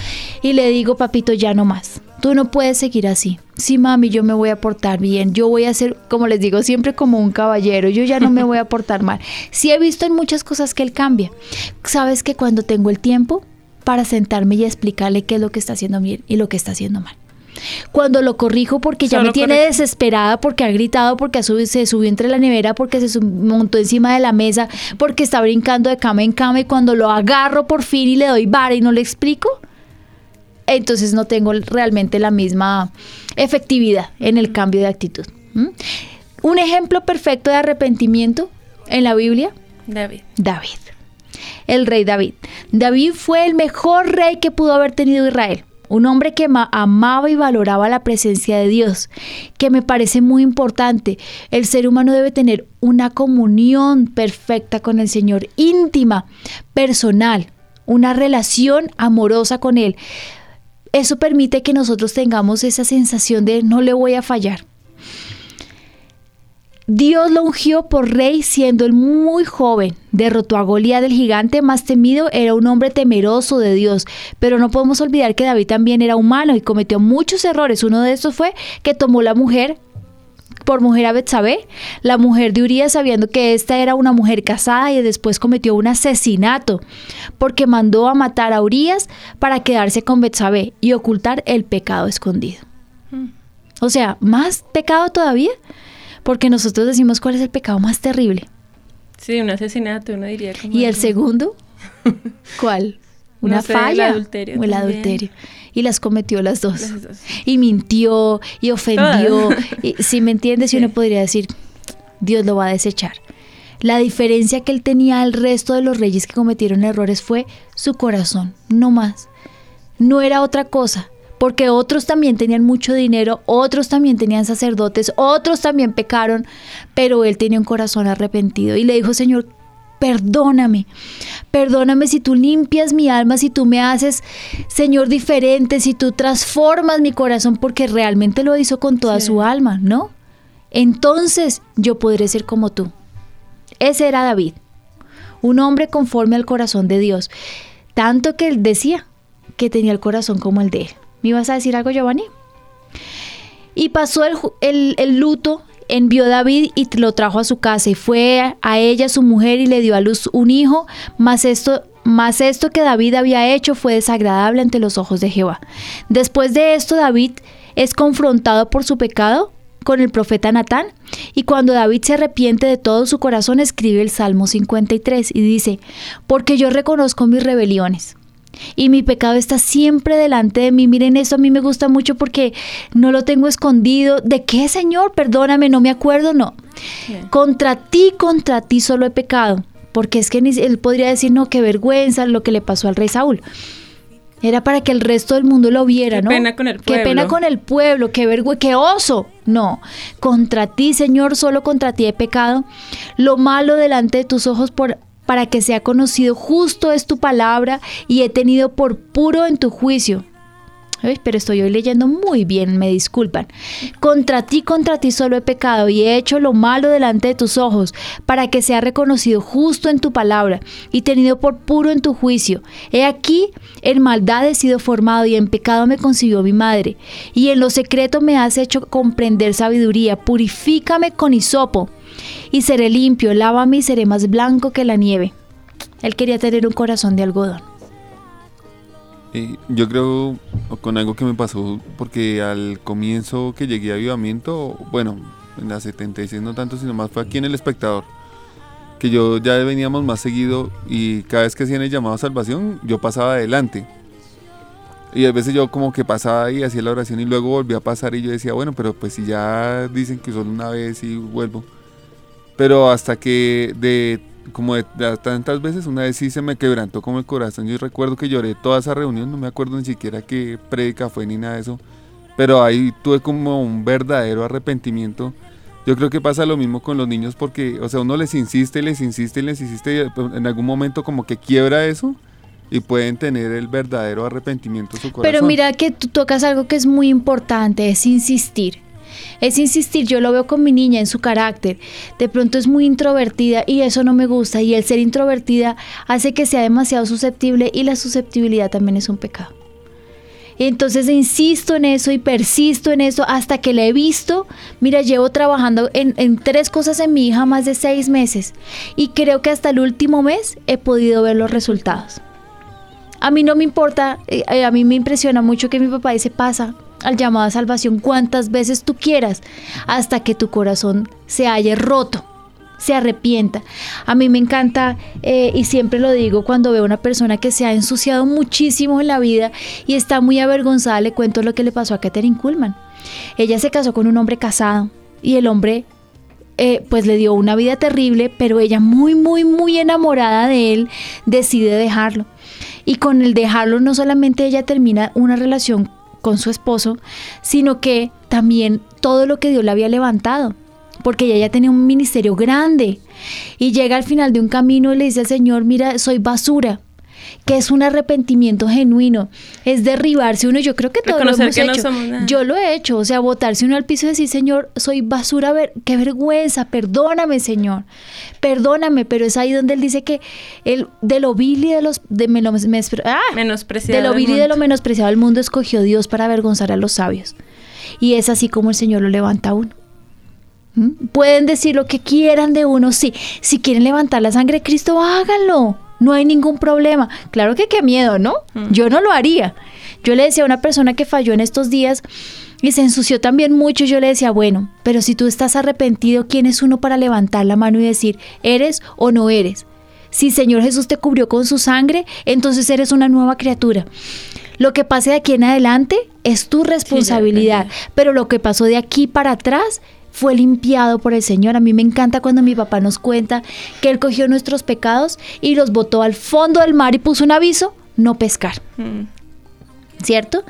y le digo, papito, ya no más. Tú no puedes seguir así. Sí, mami, yo me voy a portar bien. Yo voy a ser, como les digo, siempre como un caballero. Yo ya no me voy a portar mal. Sí he visto en muchas cosas que él cambia. Sabes que cuando tengo el tiempo para sentarme y explicarle qué es lo que está haciendo bien y lo que está haciendo mal. Cuando lo corrijo porque ya Solo me tiene desesperada, porque ha gritado, porque se subió entre la nevera, porque se montó encima de la mesa, porque está brincando de cama en cama y cuando lo agarro por fin y le doy vara y no le explico, entonces no tengo realmente la misma efectividad en el cambio de actitud. Un ejemplo perfecto de arrepentimiento en la Biblia, David. David. El rey David. David fue el mejor rey que pudo haber tenido Israel. Un hombre que ma- amaba y valoraba la presencia de Dios, que me parece muy importante. El ser humano debe tener una comunión perfecta con el Señor, íntima, personal, una relación amorosa con Él. Eso permite que nosotros tengamos esa sensación de no le voy a fallar. Dios lo ungió por rey siendo él muy joven. Derrotó a Goliat el gigante más temido, era un hombre temeroso de Dios. Pero no podemos olvidar que David también era humano y cometió muchos errores. Uno de estos fue que tomó la mujer por mujer a Betsabé, la mujer de Urías, sabiendo que esta era una mujer casada y después cometió un asesinato porque mandó a matar a Urías para quedarse con Betsabé y ocultar el pecado escondido. O sea, más pecado todavía, porque nosotros decimos cuál es el pecado más terrible. Sí, un asesinato, uno diría. Como ¿Y el segundo? ¿Cuál? Una No sé, el falla. adulterio O el también. adulterio. Y las cometió las dos. Las dos. Y mintió, y ofendió. Y, si me entiendes, Sí. uno podría decir, Dios lo va a desechar. La diferencia que él tenía al resto de los reyes que cometieron errores fue su corazón, no más. No era otra cosa, porque otros también tenían mucho dinero, otros también tenían sacerdotes, otros también pecaron, pero él tenía un corazón arrepentido y le dijo, Señor, perdóname, perdóname si tú limpias mi alma, si tú me haces, Señor, diferente, si tú transformas mi corazón, porque realmente lo hizo con toda Sí. su alma, ¿no? Entonces yo podré ser como tú. Ese era David, un hombre conforme al corazón de Dios, tanto que él decía que tenía el corazón como el de él. ¿Me ibas a decir algo, Giovanni? Y pasó el, el- el luto, envió David y lo trajo a su casa y fue a ella su mujer y le dio a luz un hijo, mas esto, mas esto que David había hecho fue desagradable ante los ojos de Jehová. Después de esto David es confrontado por su pecado con el profeta Natán y cuando David se arrepiente de todo su corazón escribe el Salmo 53 y dice, porque yo reconozco mis rebeliones y mi pecado está siempre delante de mí. Miren, esto a mí me gusta mucho porque no lo tengo escondido. ¿De qué, Señor? Perdóname, no me acuerdo, no. Contra ti, contra ti solo he pecado. Porque es que él podría decir, no, qué vergüenza lo que le pasó al rey Saúl. Era para que el resto del mundo lo viera, ¿no? Qué pena con el pueblo. Qué pena con el pueblo, qué vergüenza, qué oso. No, contra ti, Señor, solo contra ti he pecado. Lo malo delante de tus ojos por para que sea conocido justo es tu palabra y he tenido por puro en tu juicio. Pero estoy hoy leyendo muy bien, me disculpan. Contra ti, contra ti solo he pecado y he hecho lo malo delante de tus ojos, para que sea reconocido justo en tu palabra y tenido por puro en tu juicio. He aquí, en maldad he sido formado y en pecado me concibió mi madre. Y en lo secreto me has hecho comprender sabiduría. Purifícame con hisopo y seré limpio, lávame y seré más blanco que la nieve. Él quería tener un corazón de algodón. Yo creo con algo que me pasó, porque al comienzo que llegué a avivamiento, bueno, en la 76 no tanto, sino más fue aquí en el espectador, que yo ya veníamos más seguido y cada vez que hacían el llamado a salvación, yo pasaba adelante. Y a veces yo como que pasaba y hacía la oración y luego volvía a pasar y yo decía, bueno, pero pues si ya dicen que solo una vez y vuelvo. Pero hasta que de como de, tantas veces, una vez sí se me quebrantó como el corazón. Yo recuerdo que lloré toda esa reunión, no me acuerdo ni siquiera qué prédica fue ni nada de eso. Pero ahí tuve como un verdadero arrepentimiento. Yo creo que pasa lo mismo con los niños porque, o sea, uno les insiste, les insiste, les insiste y en algún momento como que quiebra eso y pueden tener el verdadero arrepentimiento en su corazón. Pero mira que tú tocas algo que es muy importante, es insistir es insistir, yo lo veo con mi niña en su carácter, de pronto es muy introvertida y eso no me gusta y el ser introvertida hace que sea demasiado susceptible y la susceptibilidad también es un pecado. Entonces insisto en eso y persisto en eso hasta que la he visto. Mira, llevo trabajando en, en, tres cosas en mi hija más de seis meses y creo que hasta el último mes he podido ver los resultados. A mí no me importa, eh, eh, a mí me impresiona mucho que mi papá dice, pasa, al llamado a salvación cuantas veces tú quieras, hasta que tu corazón se haya roto, se arrepienta. A mí me encanta, eh, y siempre lo digo, cuando veo a una persona que se ha ensuciado muchísimo en la vida y está muy avergonzada, le cuento lo que le pasó a Katherine Kuhlman. Ella se casó con un hombre casado y el hombre eh, pues le dio una vida terrible, pero ella muy, muy, muy enamorada de él decide dejarlo. Y con el dejarlo no solamente ella termina una relación con su esposo, sino que también todo lo que Dios le había levantado, porque ella ya tenía un ministerio grande. Y llega al final de un camino y le dice al Señor, mira, soy basura, que es un arrepentimiento genuino, es derribarse uno, yo creo que todos lo hemos hecho. yo lo he hecho, o sea, botarse uno al piso y decir, Señor, soy basura, ver, qué vergüenza, perdóname, Señor, perdóname, pero es ahí donde él dice que el de lo vil y de los de ah, menospreciado de lo vil y de lo menospreciado del mundo escogió Dios para avergonzar a los sabios. Y es así como el Señor lo levanta a uno. ¿Mm? Pueden decir lo que quieran de uno, sí. Si quieren levantar la sangre de Cristo, háganlo no hay ningún problema. Claro que qué miedo, ¿no? Mm. Yo no lo haría. Yo le decía a una persona que falló en estos días y se ensució también mucho, yo le decía, bueno, pero si tú estás arrepentido, ¿quién es uno para levantar la mano y decir, eres o no eres? Si Señor Jesús te cubrió con su sangre, entonces eres una nueva criatura. Lo que pase de aquí en adelante es tu responsabilidad, pero lo que pasó de aquí para atrás fue limpiado por el Señor. A mí me encanta cuando mi papá nos cuenta que Él cogió nuestros pecados y los botó al fondo del mar y puso un aviso, no pescar. Mm. ¿Cierto?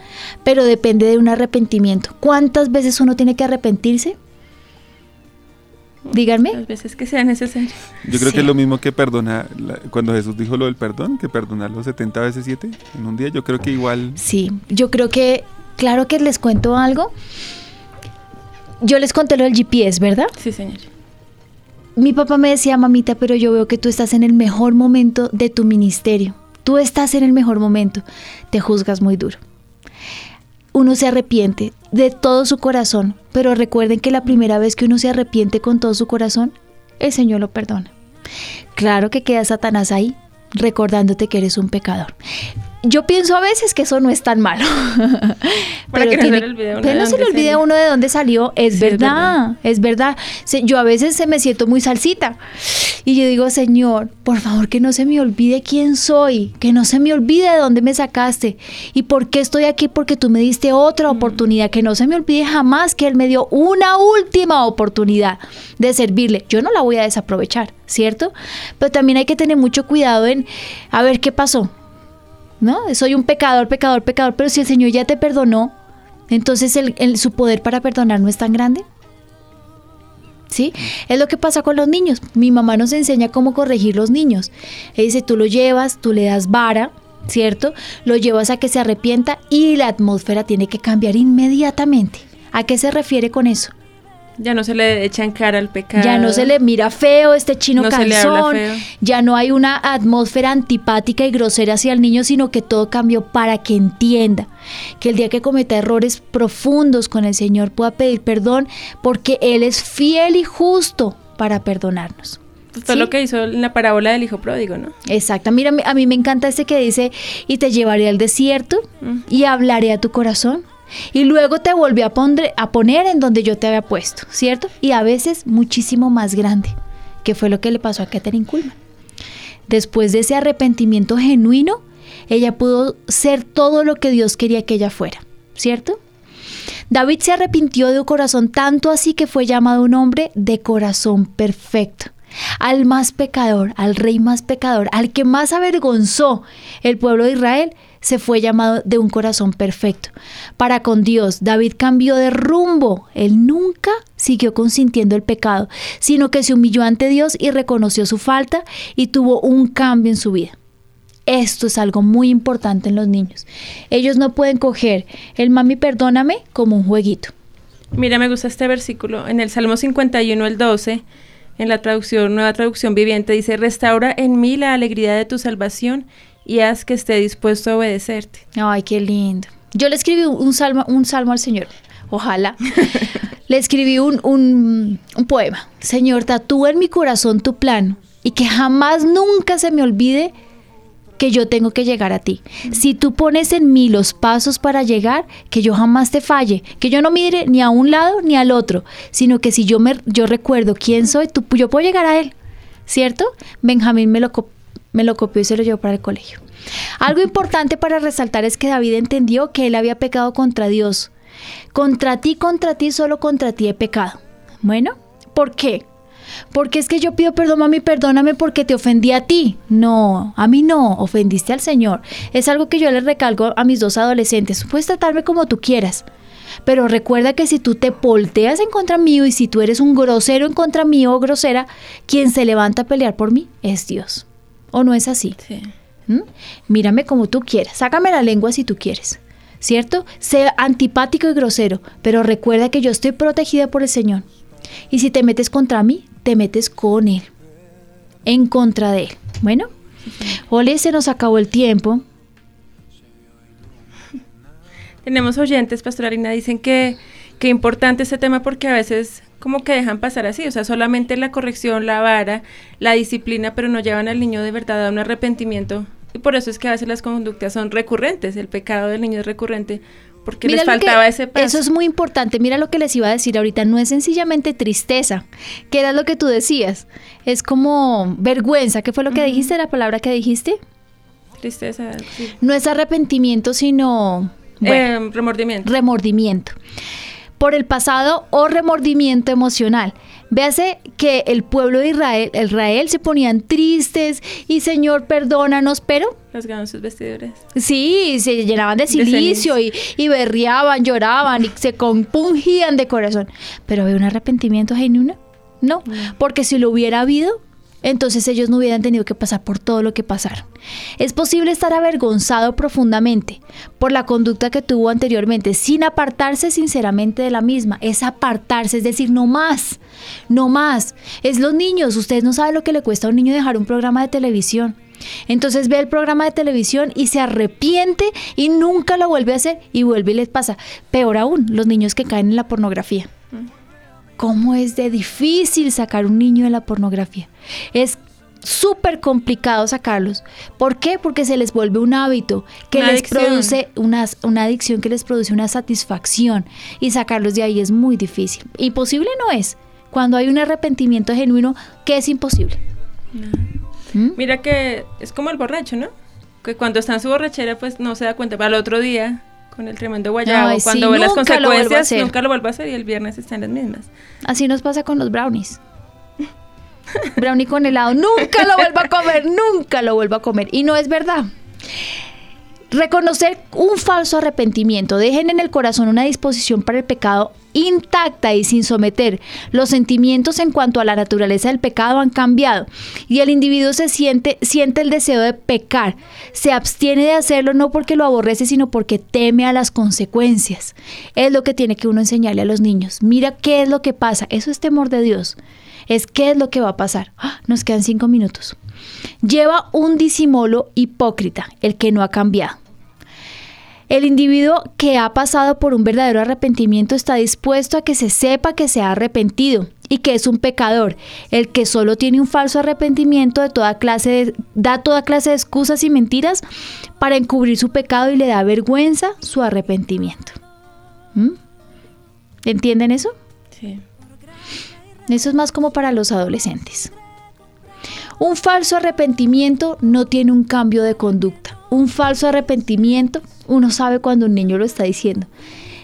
Pero depende de un arrepentimiento. ¿Cuántas veces uno tiene que arrepentirse? Díganme. Las veces que sea necesario. Yo creo que es lo mismo que perdonar, cuando Jesús dijo lo del perdón, que perdonar los 70 veces 7 en un día, yo creo que igual... Sí, yo creo que, claro que les cuento algo, yo les conté lo del GPS, ¿verdad? Sí, señor. Mi papá me decía, mamita, pero yo veo que tú estás en el mejor momento de tu ministerio. Tú estás en el mejor momento. Te juzgas muy duro. Uno se arrepiente de todo su corazón, pero recuerden que la primera vez que uno se arrepiente con todo su corazón, el Señor lo perdona. Claro que queda Satanás ahí, recordándote que eres un pecador. Yo pienso a veces que eso no es tan malo. Para que no se le olvide a uno pero de no se dónde le olvide a salió. uno de dónde salió. Es Sí, es verdad, es verdad. Yo a veces se me siento muy salsita. Y yo digo, Señor, por favor que no se me olvide quién soy, que no se me olvide de dónde me sacaste y por qué estoy aquí, porque tú me diste otra oportunidad, que no se me olvide jamás que Él me dio una última oportunidad de servirle. Yo no la voy a desaprovechar, ¿cierto? Pero también hay que tener mucho cuidado en, a ver qué pasó. ¿No? Soy un pecador, pecador, pecador, pero si el Señor ya te perdonó, entonces el- su poder para perdonar no es tan grande. ¿Sí? Es lo que pasa con los niños. Mi mamá nos enseña cómo corregir los niños. Ella dice, tú lo llevas, tú le das vara, ¿cierto? Lo llevas a que se arrepienta y la atmósfera tiene que cambiar inmediatamente. ¿A qué se refiere con eso? Ya no se le echan cara al pecado. Ya no se le mira feo este chino No se le habla calzón, feo. ya no hay una atmósfera antipática y grosera hacia el niño, sino que todo cambió para que entienda que el día que cometa errores profundos con el Señor pueda pedir perdón porque Él es fiel y justo para perdonarnos. Pues fue ¿Sí? lo que hizo en la parábola del hijo pródigo, ¿no? Exacto, mira, a mí me encanta este que dice, y te llevaré al desierto y hablaré a tu corazón. Y luego te volví a, a poner en donde yo te había puesto, ¿cierto? Y a veces muchísimo más grande, que fue lo que le pasó a Catherine Kuhlman. Después de ese arrepentimiento genuino, ella pudo ser todo lo que Dios quería que ella fuera, ¿cierto? David se arrepintió de un corazón tanto así que fue llamado un hombre de corazón perfecto. Al más pecador, al rey más pecador, al que más avergonzó el pueblo de Israel, se fue llamado de un corazón perfecto. Para con Dios, David cambió de rumbo. Él nunca siguió consintiendo el pecado, sino que se humilló ante Dios y reconoció su falta y tuvo un cambio en su vida. Esto es algo muy importante en los niños. Ellos no pueden coger el mami perdóname como un jueguito. Mira, me gusta este versículo. En el Salmo 51, el 12, en la traducción, nueva traducción viviente, dice, restaura en mí la alegría de tu salvación y haz que esté dispuesto a obedecerte. Ay, qué lindo. Yo le escribí un, salmo, un salmo al Señor. Ojalá. le escribí un, un, un poema. Señor, tatúa en mi corazón tu plan y que jamás, nunca se me olvide que yo tengo que llegar a ti. Si tú pones en mí los pasos para llegar, que yo jamás te falle, que yo no mire ni a un lado ni al otro, sino que si yo me yo recuerdo quién soy, tú, yo puedo llegar a él. ¿Cierto? Benjamín me lo, me lo copió y se lo llevó para el colegio. Algo importante para resaltar es que David entendió que él había pecado contra Dios. Contra ti, contra ti, solo contra ti he pecado. Bueno, ¿por qué? Porque es que yo pido perdón, mami, perdóname porque te ofendí a ti. No, a mí no, ofendiste al Señor. Es algo que yo le recalco a mis dos adolescentes. Puedes tratarme como tú quieras. Pero recuerda que si tú te volteas en contra mío y si tú eres un grosero en contra mío o grosera, quien se levanta a pelear por mí es Dios. ¿O no es así? Sí. ¿Mm? Mírame como tú quieras, sácame la lengua si tú quieres, ¿cierto? Sé antipático y grosero, pero recuerda que yo estoy protegida por el Señor. Y si te metes contra mí, te metes con Él, en contra de Él. Bueno, ole, se nos acabó el tiempo. Tenemos oyentes, Pastoralina, dicen que, que importante este tema porque a veces como que dejan pasar así, o sea, solamente la corrección, la vara, la disciplina, pero no llevan al niño de verdad a un arrepentimiento. Y por eso es que a veces las conductas son recurrentes, el pecado del niño es recurrente, porque les Mira faltaba ese paso. Eso es muy importante. Mira lo que les iba a decir ahorita. No es sencillamente tristeza, que era lo que tú decías. Es como vergüenza. ¿Qué fue lo que dijiste? La palabra que dijiste. Tristeza, sí. No es arrepentimiento, sino bueno, Eh, remordimiento. remordimiento. Por el pasado o remordimiento emocional. Véase que el pueblo de Israel, Israel se ponían tristes y Señor, perdónanos, pero Rasgaban sus vestiduras. Sí, se llenaban de silicio y, y berreaban, lloraban y se compungían de corazón. Pero ¿había un arrepentimiento genuino? No, porque si lo hubiera habido, entonces ellos no hubieran tenido que pasar por todo lo que pasaron. Es posible estar avergonzado profundamente por la conducta que tuvo anteriormente, sin apartarse sinceramente de la misma. Es apartarse, es decir, no más, no más. Es los niños, ustedes no saben lo que le cuesta a un niño dejar un programa de televisión. Entonces ve el programa de televisión y se arrepiente y nunca lo vuelve a hacer y vuelve y les pasa. Peor aún, los niños que caen en la pornografía. ¿Cómo es de difícil sacar un niño de la pornografía? Es súper complicado sacarlos. ¿Por qué? Porque se les vuelve un hábito que Una les adicción. produce una, una adicción que les produce una satisfacción y sacarlos de ahí es muy difícil. Imposible no es. Cuando hay un arrepentimiento genuino, que es imposible. ¿Mm? Mira que es como el borracho, ¿no? Que cuando está en su borrachera, pues no se da cuenta. Para el otro día, con el tremendo guayabo, Ay, sí, cuando ve las lo vuelvo consecuencias, nunca lo vuelve a hacer y el viernes están las mismas. Así nos pasa con los brownies. Brownie con helado, nunca lo vuelvo a comer, nunca lo vuelvo a comer. Y no es verdad. Reconocer un falso arrepentimiento, dejen en el corazón una disposición para el pecado intacta y sin someter. Los sentimientos en cuanto a la naturaleza del pecado han cambiado y el individuo se siente, siente el deseo de pecar. Se abstiene de hacerlo no porque lo aborrece, sino porque teme a las consecuencias. Es lo que tiene que uno enseñarle a los niños. Mira qué es lo que pasa. Eso es temor de Dios. Es qué es lo que va a pasar. ¡Ah! Nos quedan cinco minutos. Lleva un disimulo hipócrita, el que no ha cambiado. El individuo que ha pasado por un verdadero arrepentimiento está dispuesto a que se sepa que se ha arrepentido y que es un pecador. El que solo tiene un falso arrepentimiento de toda clase de- da toda clase de excusas y mentiras para encubrir su pecado y le da vergüenza su arrepentimiento. ¿Mm? ¿Entienden eso? Sí. Eso es más como para los adolescentes. Un falso arrepentimiento no tiene un cambio de conducta. Un falso arrepentimiento, uno sabe cuando un niño lo está diciendo.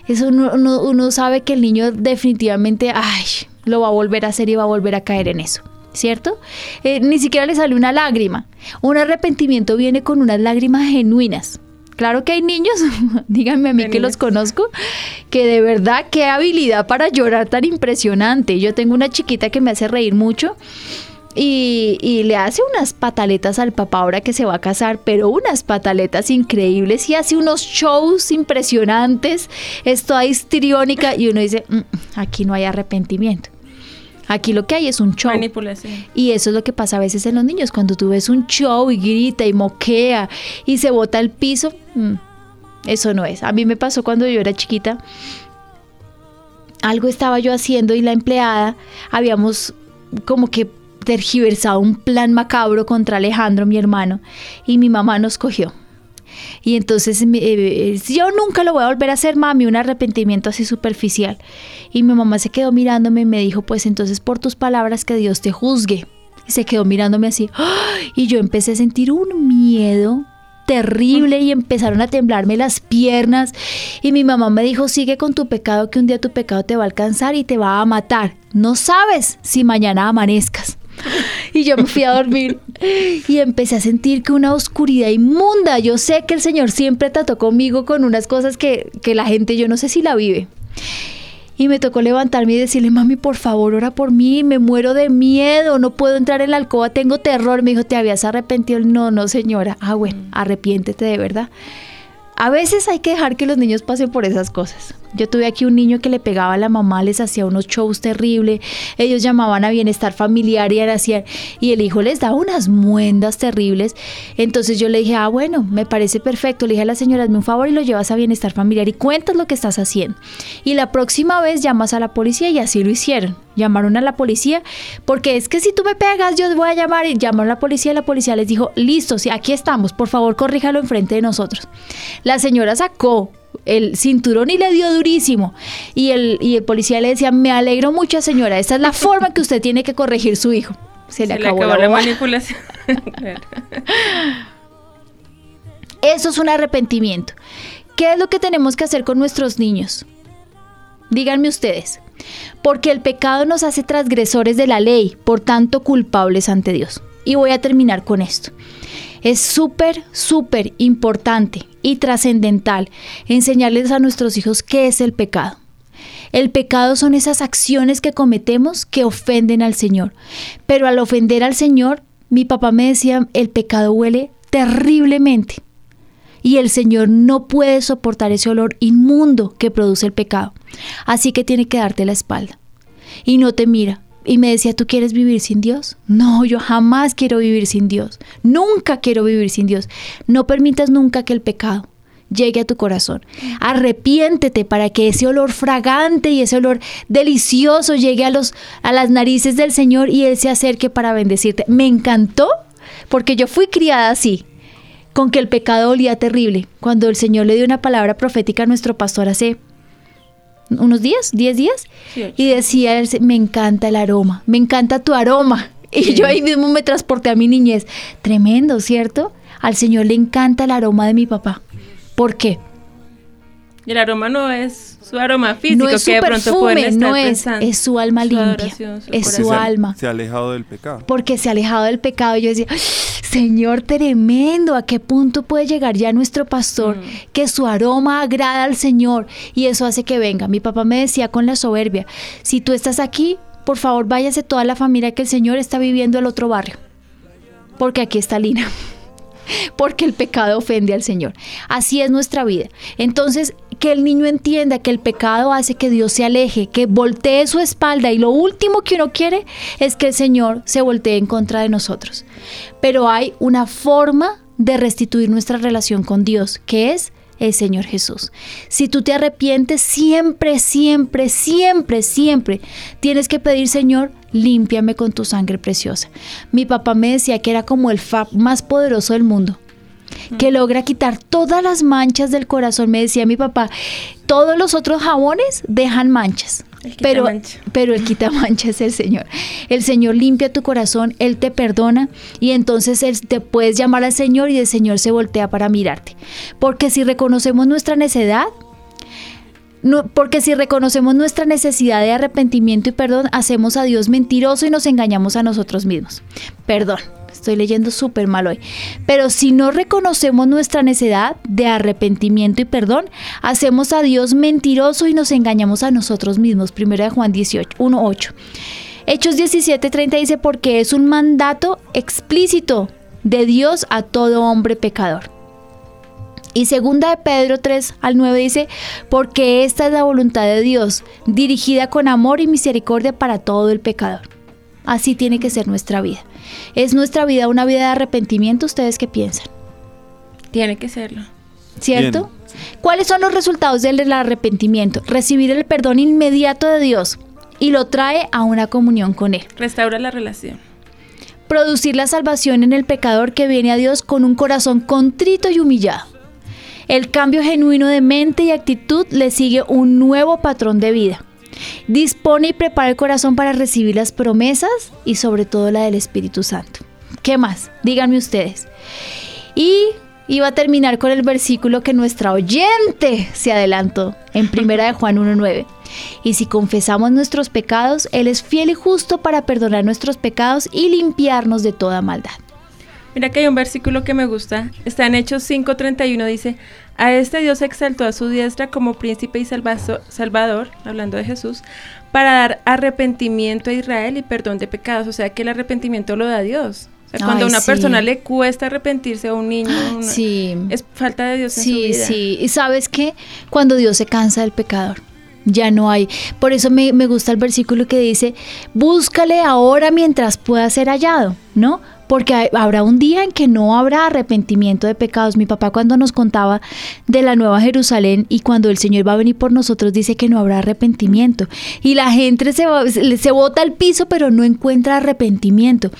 Eso uno, uno- uno sabe que el niño definitivamente, ay, lo va a volver a hacer y va a volver a caer en eso. ¿Cierto? Eh, ni siquiera le sale una lágrima. Un arrepentimiento viene con unas lágrimas genuinas. Claro que hay niños, díganme a mí que los conozco, que de verdad qué habilidad para llorar tan impresionante. Yo tengo una chiquita que me hace reír mucho y, y le hace unas pataletas al papá ahora que se va a casar, pero unas pataletas increíbles y hace unos shows impresionantes, es toda histriónica y uno dice, "Mm, aquí no hay arrepentimiento. Aquí lo que hay es un show. Manipulación. Y eso es lo que pasa a veces en los niños, cuando tú ves un show y grita y moquea y se bota al piso, mm, eso no es. A mí me pasó cuando yo era chiquita, algo estaba yo haciendo y la empleada, habíamos como que tergiversado un plan macabro contra Alejandro, mi hermano, y mi mamá nos cogió. Y entonces eh, yo nunca lo voy a volver a hacer, mami, un arrepentimiento así superficial. Y mi mamá se quedó mirándome y me dijo, pues entonces por tus palabras que Dios te juzgue. Y se quedó mirándome así. Y yo empecé a sentir un miedo terrible y empezaron a temblarme las piernas. Y mi mamá me dijo, sigue con tu pecado, que un día tu pecado te va a alcanzar y te va a matar. No sabes si mañana amanezcas. Y yo me fui a dormir y empecé a sentir que una oscuridad inmunda. Yo sé que el Señor siempre trató conmigo con unas cosas que, que la gente yo no sé si la vive. Y me tocó levantarme y decirle, mami, por favor, ora por mí, me muero de miedo, no puedo entrar en la alcoba, tengo terror. Me dijo, ¿te habías arrepentido? No, no, señora. Ah, bueno, arrepiéntete de verdad. A veces hay que dejar que los niños pasen por esas cosas. Yo tuve aquí un niño que le pegaba a la mamá, les hacía unos shows terribles. Ellos llamaban a bienestar familiar y hacían, y el hijo les daba unas muendas terribles. Entonces yo le dije, ah, bueno, me parece perfecto. Le dije a la señora, hazme un favor y lo llevas a bienestar familiar y cuentas lo que estás haciendo. Y la próxima vez llamas a la policía y así lo hicieron. Llamaron a la policía porque es que si tú me pegas, yo voy a llamar y llamaron a la policía y la policía les dijo, listo, sí, aquí estamos, por favor, corríjalo enfrente de nosotros. La señora sacó el cinturón y le dio durísimo. Y el, y el policía le decía, me alegro mucho, señora, esta es la forma que usted tiene que corregir su hijo. Se le Se le acabó, la la manipulación. Eso es un arrepentimiento. ¿Qué es lo que tenemos que hacer con nuestros niños? Díganme ustedes. Porque el pecado nos hace transgresores de la ley, por tanto culpables ante Dios. Y voy a terminar con esto. Es súper, súper importante y trascendental enseñarles a nuestros hijos qué es el pecado. El pecado son esas acciones que cometemos que ofenden al Señor. Pero al ofender al Señor, mi papá me decía, el pecado huele terriblemente. Y el Señor no puede soportar ese olor inmundo que produce el pecado. Así que tiene que darte la espalda. Y no te mira. Y me decía, ¿tú quieres vivir sin Dios? No, yo jamás quiero vivir sin Dios. Nunca quiero vivir sin Dios. No permitas nunca que el pecado, llegue a tu corazón. Arrepiéntete para que ese olor fragante y ese olor delicioso llegue a, los, a las narices del Señor y Él se acerque para bendecirte. Me encantó porque yo fui criada así, con que el pecado olía terrible. Cuando el Señor le dio una palabra profética a nuestro pastor hace unos días, 10 días, y decía, me encanta el aroma, me encanta tu aroma. Y yo ahí mismo me transporté a mi niñez. Tremendo, ¿cierto? Al Señor le encanta el aroma de mi papá. ¿Por qué? Y el aroma no es su aroma físico no es su que de pronto perfume, pueden estar no es, pensando. es su alma Su limpia, su es su alma. Se ha alejado del pecado. porque se ha alejado del pecado. Y yo decía, "Ay, Señor tremendo, ¿a qué punto puede llegar ya nuestro pastor? Que su aroma agrada al Señor y eso hace que venga. Mi papá me decía con la soberbia, si tú estás aquí, por favor váyase toda la familia que el Señor está viviendo el otro barrio. Porque aquí está Lina. Porque el pecado ofende al Señor. Así es nuestra vida. Entonces, que el niño entienda que el pecado hace que Dios se aleje, que voltee su espalda y lo último que uno quiere es que el Señor se voltee en contra de nosotros. Pero hay una forma de restituir nuestra relación con Dios, que es el Señor Jesús. Si tú te arrepientes, siempre, siempre, siempre, siempre tienes que pedir, Señor, límpiame con tu sangre preciosa. Mi papá me decía que era como el FAP más poderoso del mundo que logra quitar todas las manchas del corazón. Me decía mi papá, todos los otros jabones dejan manchas. Pero, pero el quita mancha es el Señor. El Señor limpia tu corazón, Él te perdona y entonces Él te puedes llamar al Señor y el Señor se voltea para mirarte. Porque si reconocemos nuestra necedad, no, porque si reconocemos nuestra necesidad de arrepentimiento y perdón, hacemos a Dios mentiroso y nos engañamos a nosotros mismos. Perdón, estoy leyendo súper mal hoy. Pero si no reconocemos nuestra necesidad de arrepentimiento y perdón, hacemos a Dios mentiroso y nos engañamos a nosotros mismos. Primero de Juan 18, 1, 8. Hechos 17:30 dice, porque es un mandato explícito de Dios a todo hombre pecador. Y segunda de Pedro 3 al 9 dice, porque esta es la voluntad de Dios, dirigida con amor y misericordia para todo el pecador. Así tiene que ser nuestra vida. ¿Es nuestra vida una vida de arrepentimiento? ¿Ustedes qué piensan? Tiene que serlo. ¿Cierto? ¿Cuáles son los resultados del arrepentimiento? Recibir el perdón inmediato de Dios y lo trae a una comunión con Él. Restaura la relación. Producir la salvación en el pecador que viene a Dios con un corazón contrito y humillado. El cambio genuino de mente y actitud le sigue un nuevo patrón de vida. Dispone y prepara el corazón para recibir las promesas y sobre todo la del Espíritu Santo. ¿Qué más? Díganme ustedes. Y iba a terminar con el versículo que nuestra oyente se adelantó en primera de Juan 1.9. Y si confesamos nuestros pecados, Él es fiel y justo para perdonar nuestros pecados y limpiarnos de toda maldad. Mira que hay un versículo que me gusta. Está en Hechos 5:31. Dice, a este Dios exaltó a su diestra como príncipe y salvazo- salvador, hablando de Jesús, para dar arrepentimiento a Israel y perdón de pecados. O sea que el arrepentimiento lo da Dios. O sea, cuando a una sí. persona le cuesta arrepentirse a un niño, una- Sí. es falta de Dios en su Sí, vida. sí. Y sabes qué? Cuando Dios se cansa del pecador, ya no hay. Por eso me, me gusta el versículo que dice, búscale ahora mientras pueda ser hallado, ¿no? Porque hay- habrá un día en que no habrá arrepentimiento de pecados. Mi papá cuando nos contaba de la Nueva Jerusalén y cuando el Señor va a venir por nosotros dice que no habrá arrepentimiento. Y la gente se, va- se, bota al piso pero no encuentra arrepentimiento.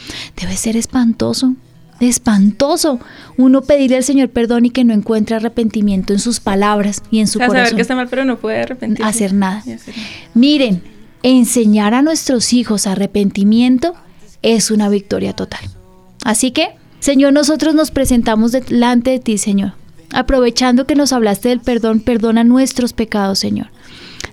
Debe ser espantoso. Espantoso uno pedirle al Señor perdón y que no encuentre arrepentimiento en sus palabras y en su O sea, saber corazón. que está mal, pero no puede arrepentirse. Hacer nada. Y hacer nada. Miren, enseñar a nuestros hijos arrepentimiento es una victoria total. Así que, Señor, nosotros nos presentamos delante de ti, Señor. Aprovechando que nos hablaste del perdón, perdona nuestros pecados, Señor.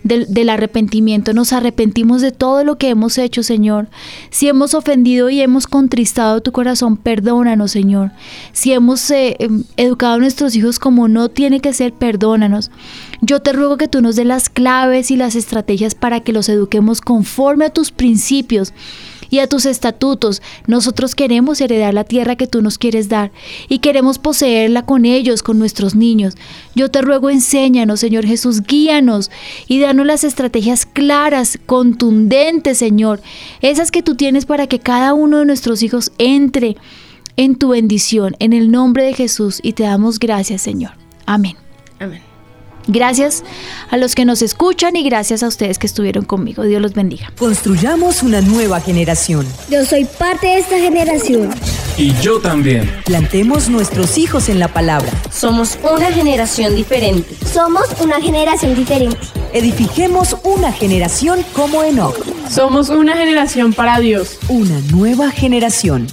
Del, arrepentimiento, nos arrepentimos de todo lo que hemos hecho, Señor. Si hemos ofendido y hemos contristado tu corazón, perdónanos, Señor. Si hemos eh, em, educado a nuestros hijos como no tiene que ser, perdónanos. Yo te ruego que tú nos des las claves y las estrategias para que los eduquemos conforme a tus principios y a tus estatutos. Nosotros queremos heredar la tierra que tú nos quieres dar y queremos poseerla con ellos, con nuestros niños. Yo te ruego, enséñanos, Señor Jesús, guíanos y danos las estrategias claras, contundentes, Señor, esas que tú tienes para que cada uno de nuestros hijos entre en tu bendición, en el nombre de Jesús, y te damos gracias, Señor. Amén. Amén. Gracias a los que nos escuchan y gracias a ustedes que estuvieron conmigo. Dios los bendiga. Construyamos una nueva generación. Yo soy parte de esta generación. Y yo también. Plantemos nuestros hijos en la palabra. Somos una generación diferente. Somos una generación diferente. Edifiquemos una generación como Enoch. Somos una generación para Dios. Una nueva generación.